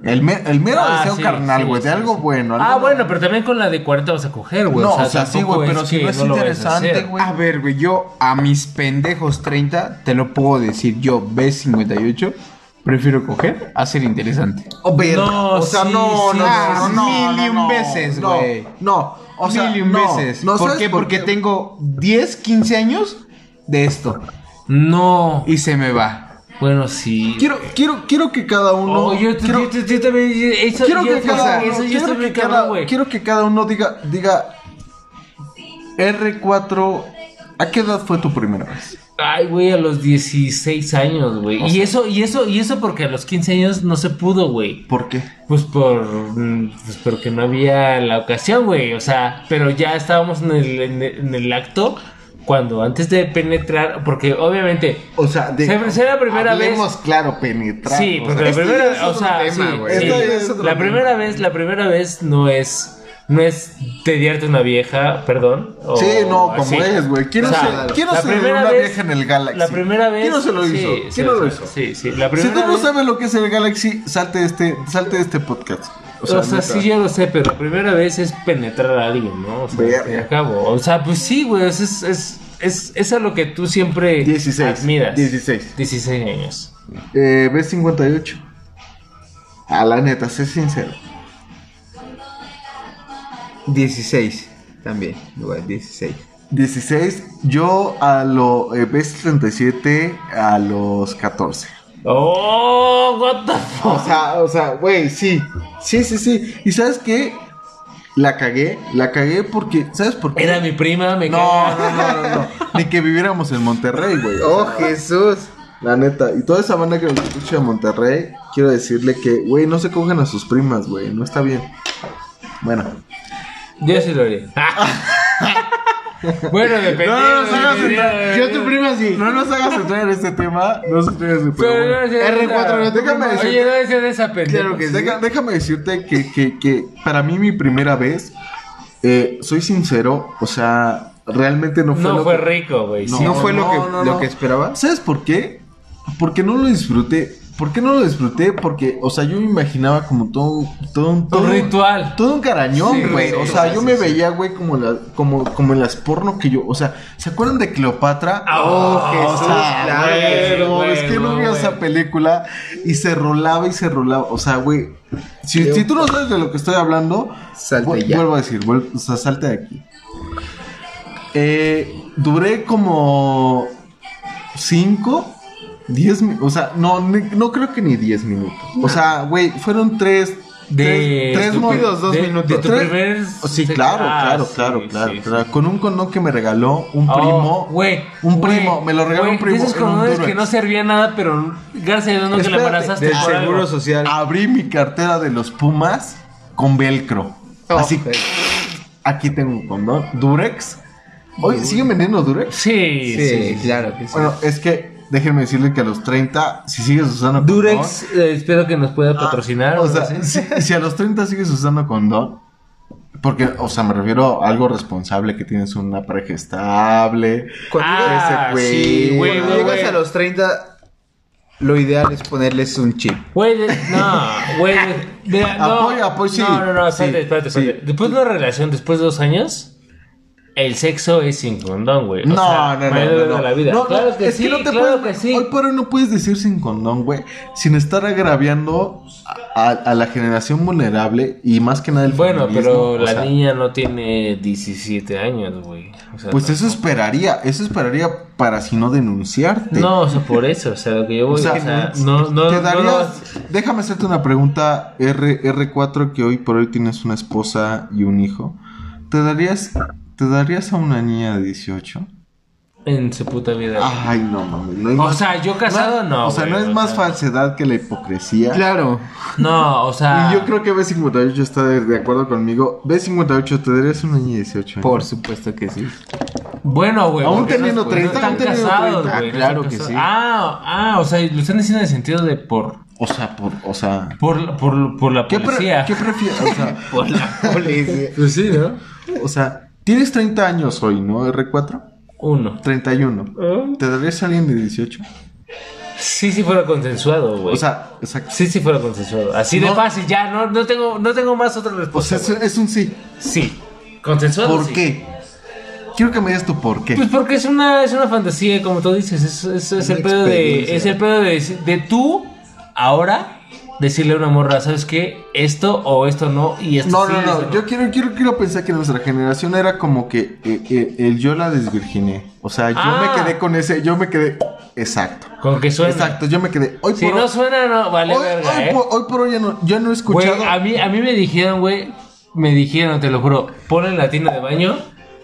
El, me- el mero Ah, deseo sí, carnal, sí, güey, de sí, algo sí. bueno. Ah, algo- bueno, pero también con la de 40 vas a coger, güey. No, o sea, sí, tampoco güey, pero si no es a interesante, güey. A ver, güey, yo a mis pendejos 30, te lo puedo decir, yo B58, prefiero coger a ser interesante. O verga. No, o sea, sí, no, sí, no, sí, no, sí. no, Mil y un no, veces, no, güey. No, o sea, Mil y un no, veces. No, ¿Por ¿sabes qué? Porque tengo 10, 15 años de esto No. y se me va. Bueno, sí. Quiero, quiero, quiero que cada uno. Oh, yo, quiero, yo- yo- también. Eso, quiero que cada eso, quiero, que cada, cabrón, güey. quiero que cada uno diga, diga. R4. ¿A qué edad fue tu primera vez? Ay, güey, a los 16 años, güey. Y eso, y eso, y eso porque a los 15 años no se pudo, güey. ¿Por qué? Pues por. mm, Pues porque no había la ocasión, güey. O sea, pero ya estábamos en el, en el, en el acto cuando antes de penetrar. Porque obviamente. O sea, de. Se- será la primera vez- claro, penetrar. Sí, porque la primera o otro sea, sí, sí. La tema. primera vez, la primera vez no es no es tediarte una vieja, perdón. o Sí, no, como así. es, güey. Quiero O sea, ser, quiero la ser primera una vez- vieja en el Galaxy. La primera vez. ¿Quién no se lo sí, hizo? sí, ¿Quién no o lo sea, hizo? Sí, sí. La Si primera tú no vez- sabes lo que es el Galaxy, salte de este, salte de este podcast. O sea, neta. sí, yo lo sé, pero la primera vez es penetrar a alguien, ¿no? O sea, Verga. al fin y al cabo. O sea, pues sí, güey. Es, es, es, es, es a lo que tú siempre 16. admiras. 16. 16 años. Eh, B58. A la neta, sé sincero. 16 también, güey, 16. 16. Yo a lo eh, B37 a los 14. ¡Oh! ¿What the fuck? O sea, o sea, güey, sí. Sí, sí, sí. ¿Y sabes qué? La cagué. La cagué porque. ¿Sabes por qué? Era mi prima, me No, caga. no, no, no, no. Ni que viviéramos en Monterrey, güey. ¡Oh, Jesús! La neta. Y toda esa banda que nos escucha de Monterrey, quiero decirle que, güey, no se cogen a sus primas, güey. No está bien. Bueno. Yo sí lo haría. Bueno, dependiendo. No nos hagas entrar. Yo tu prima sí. No nos hagas entrar en este tema. No nos hagas en decía de R4 esa- no te Déjame prima. decir- Oye, no decía de esa pendeja. Claro que sí. Deja- déjame decirte que, que, que para mí mi primera vez, eh, soy sincero, o sea, realmente no fue No lo fue que- rico, güey. No, sí. ¿No fue lo que, lo que esperabas? ¿Sabes por qué? Porque no lo disfruté. ¿Por qué no lo disfruté? Porque, o sea, yo me imaginaba como todo, todo, un- todo Un ritual. Todo un carañón, güey. sí, o sea, sí, yo sí, me sí. veía, güey, como, la, como, como en las porno que yo. O sea, ¿se acuerdan de Cleopatra? Oh, Jesús, o sea, claro es que no no, vi esa película y se rolaba y se rolaba. O sea, güey. Si, si tú no sabes de lo que estoy hablando, Salte vu- ya. vuelvo a decir, o sea, salte de aquí. Eh, duré como 5, 10 minutos. O sea, no, no creo que ni 10 minutos. O sea, güey, fueron 3. De tres estúpidos dos de- minutos. De tu Tres- primer. Sí, claro, Ah, claro, sí, claro, sí, claro, sí. claro. Con un condón que me regaló un Oh, primo. güey. Un primo, me lo regaló un primo. de Esos condones que no servían nada, pero gracias a Dios no que la embarazaste. Del por algo. seguro social. Abrí mi cartera de los Pumas con velcro. Oh, Así, ok. aquí tengo un condón. Durex. Oye, ¿siguen vendiendo Durex? Sí, sí. Sí, claro que sí. Bueno, es que déjenme decirle que a los 30, si sigues usando Durex, eh, espero que nos pueda patrocinar. condón, o sea, si, si a los 30 sigues usando condón, porque, o sea, me refiero a algo responsable, que tienes una pareja estable. Cuando Ah, ese güey, sí, güey, Cuando güey, llegas güey. a los 30, lo ideal es ponerles un chip. Güey, de- no, güey, de- de- no, Apoyo, apoyo, sí. No, no, no, espérate, Sí, espérate, sí. espérate. Después de una relación, después de dos años, el sexo es sin condón, güey. O No, sea, no, no, no, no. la vida. No, claro que es sí, que no te claro puedes, que sí. Hoy por hoy no puedes decir sin condón, güey, sin estar agraviando a, a la generación vulnerable y más que nada el Bueno, pero la sea, niña no tiene 17 años, güey. O sea, Pues no- eso esperaría, eso esperaría para si no denunciarte. No, o sea, por eso, o sea, lo que yo voy O sea, o sea, no, no, te no, darías, déjame hacerte una pregunta R, R4 que hoy por hoy tienes una esposa y un hijo. ¿Te darías, te darías a una niña de 18? en su puta vida. Ay, no mames, no O más- sea, yo casado no, O sea, güey, no es más sea. falsedad que la hipocresía. Claro. No, o sea. Y yo creo que B58 está de, de acuerdo conmigo. B58, te darías una niña de 18 años. Por supuesto que sí. Bueno, güey. Aún teniendo no, 30, no aún están teniendo casados, 30. güey. no Claro que casados. sí. Ah, ah, o sea, lo están diciendo en el sentido de por. O sea, por, o sea. Por, por, por la ¿Qué, pre- policía. ¿qué prefieres? O sea, Por la policía. Pues sí, ¿no? o sea, tienes 30 años hoy, ¿no? R4. Uno. 31. ¿Te darías a alguien de 18? Sí, sí fuera consensuado, güey. O sea, exacto. sí, sí fuera consensuado. Así de fácil, ya, no, no tengo, no tengo más otra O respuesta. sea, es, es un sí. Sí. Consensuado. ¿Por sí. qué? Quiero que me digas tu por qué. Pues porque es una, es una fantasía, como tú dices, es, es, es el pedo de, es el pedo de, de tú, ahora, decirle a una morra, ¿sabes qué? Esto o esto no, y esto No, sí, no, esto no. Yo quiero, quiero, quiero pensar que nuestra generación era como que eh, eh, el yo la desvirginé. O sea, yo Ah. me quedé con ese, yo me quedé. Exacto. Con que suena. Exacto, yo me quedé. Hoy Si por no hoy, suena, no, vale hoy, verga, hoy ¿eh? por, hoy por hoy ya no, ya no he Güey, escuchado. a mí, a mí me dijeron, güey, me dijeron, te lo juro, ponle la tina de baño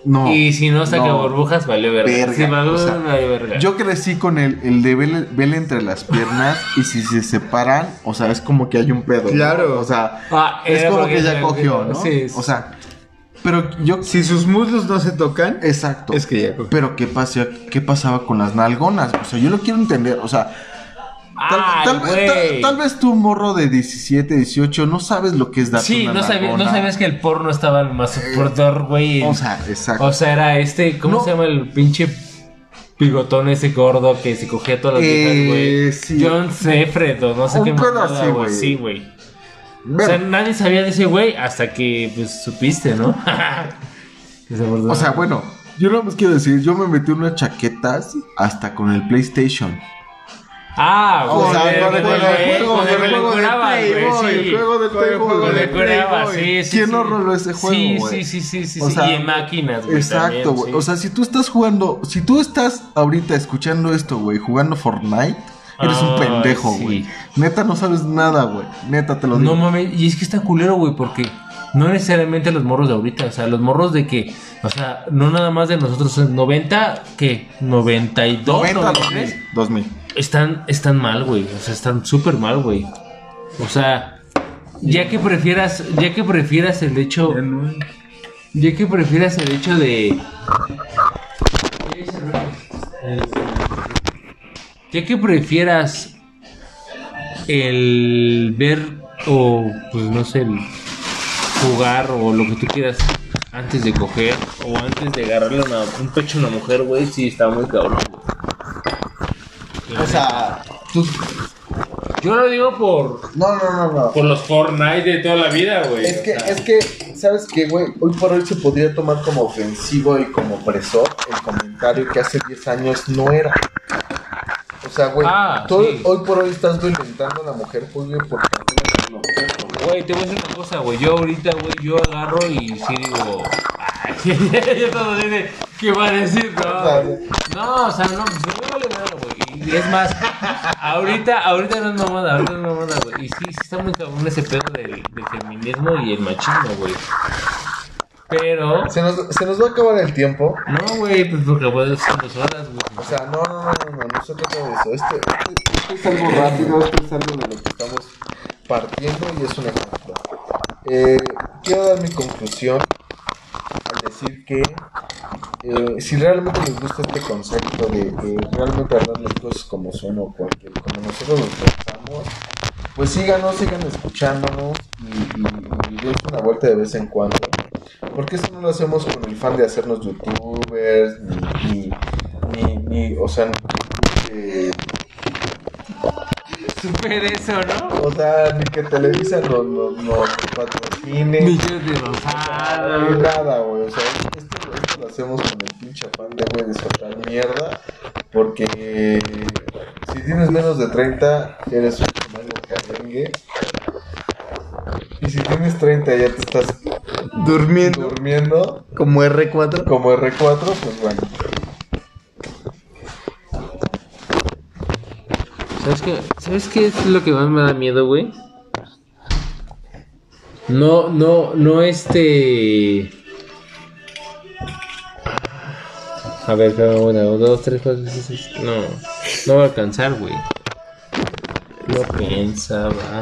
No. y si no saca no. burbujas, vale verga. Verga, Si vale, o sea, vale verga. Yo crecí con el, el de vele, vele entre las piernas y si se separan, o sea, es como que hay un pedo. ¿no? Claro. O sea, Ah, es como que ya ya- cogió, ¿no? Sí, sí. O sea, pero yo... Si sus muslos no se tocan, Exacto. es que ya cogió. Pero ¿qué, pasó, ¿qué pasaba con las nalgonas? O sea, yo lo quiero entender. O sea, tal, tal vez, tal, vez tú, morro de 17, 18, no sabes lo que es darte Sí, una no, sabía- no sabías que el porno estaba el más soportador, güey. O sea, exacto. O sea, era este, ¿cómo No. se llama el pinche bigotón ese gordo que se cogía todas las Eh, viejas, güey? sí. John Sefred o no sé Un qué así, güey. Sí, güey. O sea, nadie sabía de ese güey hasta que, pues, supiste, ¿no? O sea, bueno, yo no más quiero decir, yo me metí unas chaquetas hasta con el PlayStation. Ah, O sea, con el juego, con el juego el juego del el juego Con del el decoraba, Playboy. sí, sí. ¿Quién sí. no roló ese juego, Sí, güey? sí, sí, sí, sí, O sea, y en máquinas, güey. Exacto, güey. sí. O sea, si tú estás jugando, si tú estás ahorita escuchando esto, güey, jugando Fortnite, eres un pendejo, sí. güey. Neta, no sabes nada, güey. Neta, te lo digo. No mames, y es que está culero, güey, porque no necesariamente los morros de ahorita, o sea, los morros de que, o sea, no nada más de nosotros, en 90, ¿qué? 92, 90, 93, 2000. 2000. están, están mal, güey, o sea, están súper mal, güey. O sea, ya que prefieras, ya que prefieras el hecho, Ya que prefieras el hecho de. Ya que prefieras el ver o pues no sé, el jugar o lo que tú quieras antes de coger o antes de agarrarle una- un pecho a una mujer, güey, sí está muy cabrón. O sea, tú... yo lo digo por No, no, no, no. por los Fortnite de toda la vida, güey. Es que, O sea, es que, ¿sabes qué, güey? Hoy por hoy se podría tomar como ofensivo y como opresor el comentario que hace 10 años no era. O sea, güey, Ah, tú sí. hoy por hoy estás violentando a la mujer, pues, güey, porque no. Güey, te voy a decir una cosa, güey. Yo ahorita, güey, yo agarro y sí digo. Ay, yo todo dice, ¿qué va a decir? No, no o sea, no, pues no me vale nada, güey. Y es más, ahorita, ahorita no es mamada, ahorita no es mamada, güey. Y sí, sí está muy cabrón ese pedo del, del feminismo y el machismo, güey. Pero, Se nos, se nos va a acabar el tiempo. no, güey, pues porque pues son dos horas, güey. O sea, no, no, no, no, no, no se trata de eso. Esto, esto- esto es algo rápido, esto es algo de lo que estamos partiendo y es un ejemplo. Eh, quiero dar mi conclusión al decir que eh, si realmente les gusta este concepto de, realmente hablar las cosas como son o cualquier, como nosotros los pensamos, pues síganos, sigan escuchándonos y, y, y una vuelta de vez en cuando. Porque eso no lo hacemos con el fan de hacernos youtubers, ni, ni, ni, ni, o sea, eh, Super eso, ¿no? o sea, ni que Televisa nos no, nos patrocine. Millones de Ni rosadas. nada, güey. O sea, esto, esto lo hacemos con el pinche afán de, güey, de soltar mierda. Porque si tienes menos de 30, eres un chamaco carengue. Y si tienes 30 ya te estás Durmiendo durmiendo como R4. como R4, pues bueno. ¿Sabes qué? ¿Sabes qué es lo que más me da miedo, güey? No, no, no este... A ver, una, dos, tres, cuatro, seis, seis. No, no va a alcanzar, güey. No pensaba.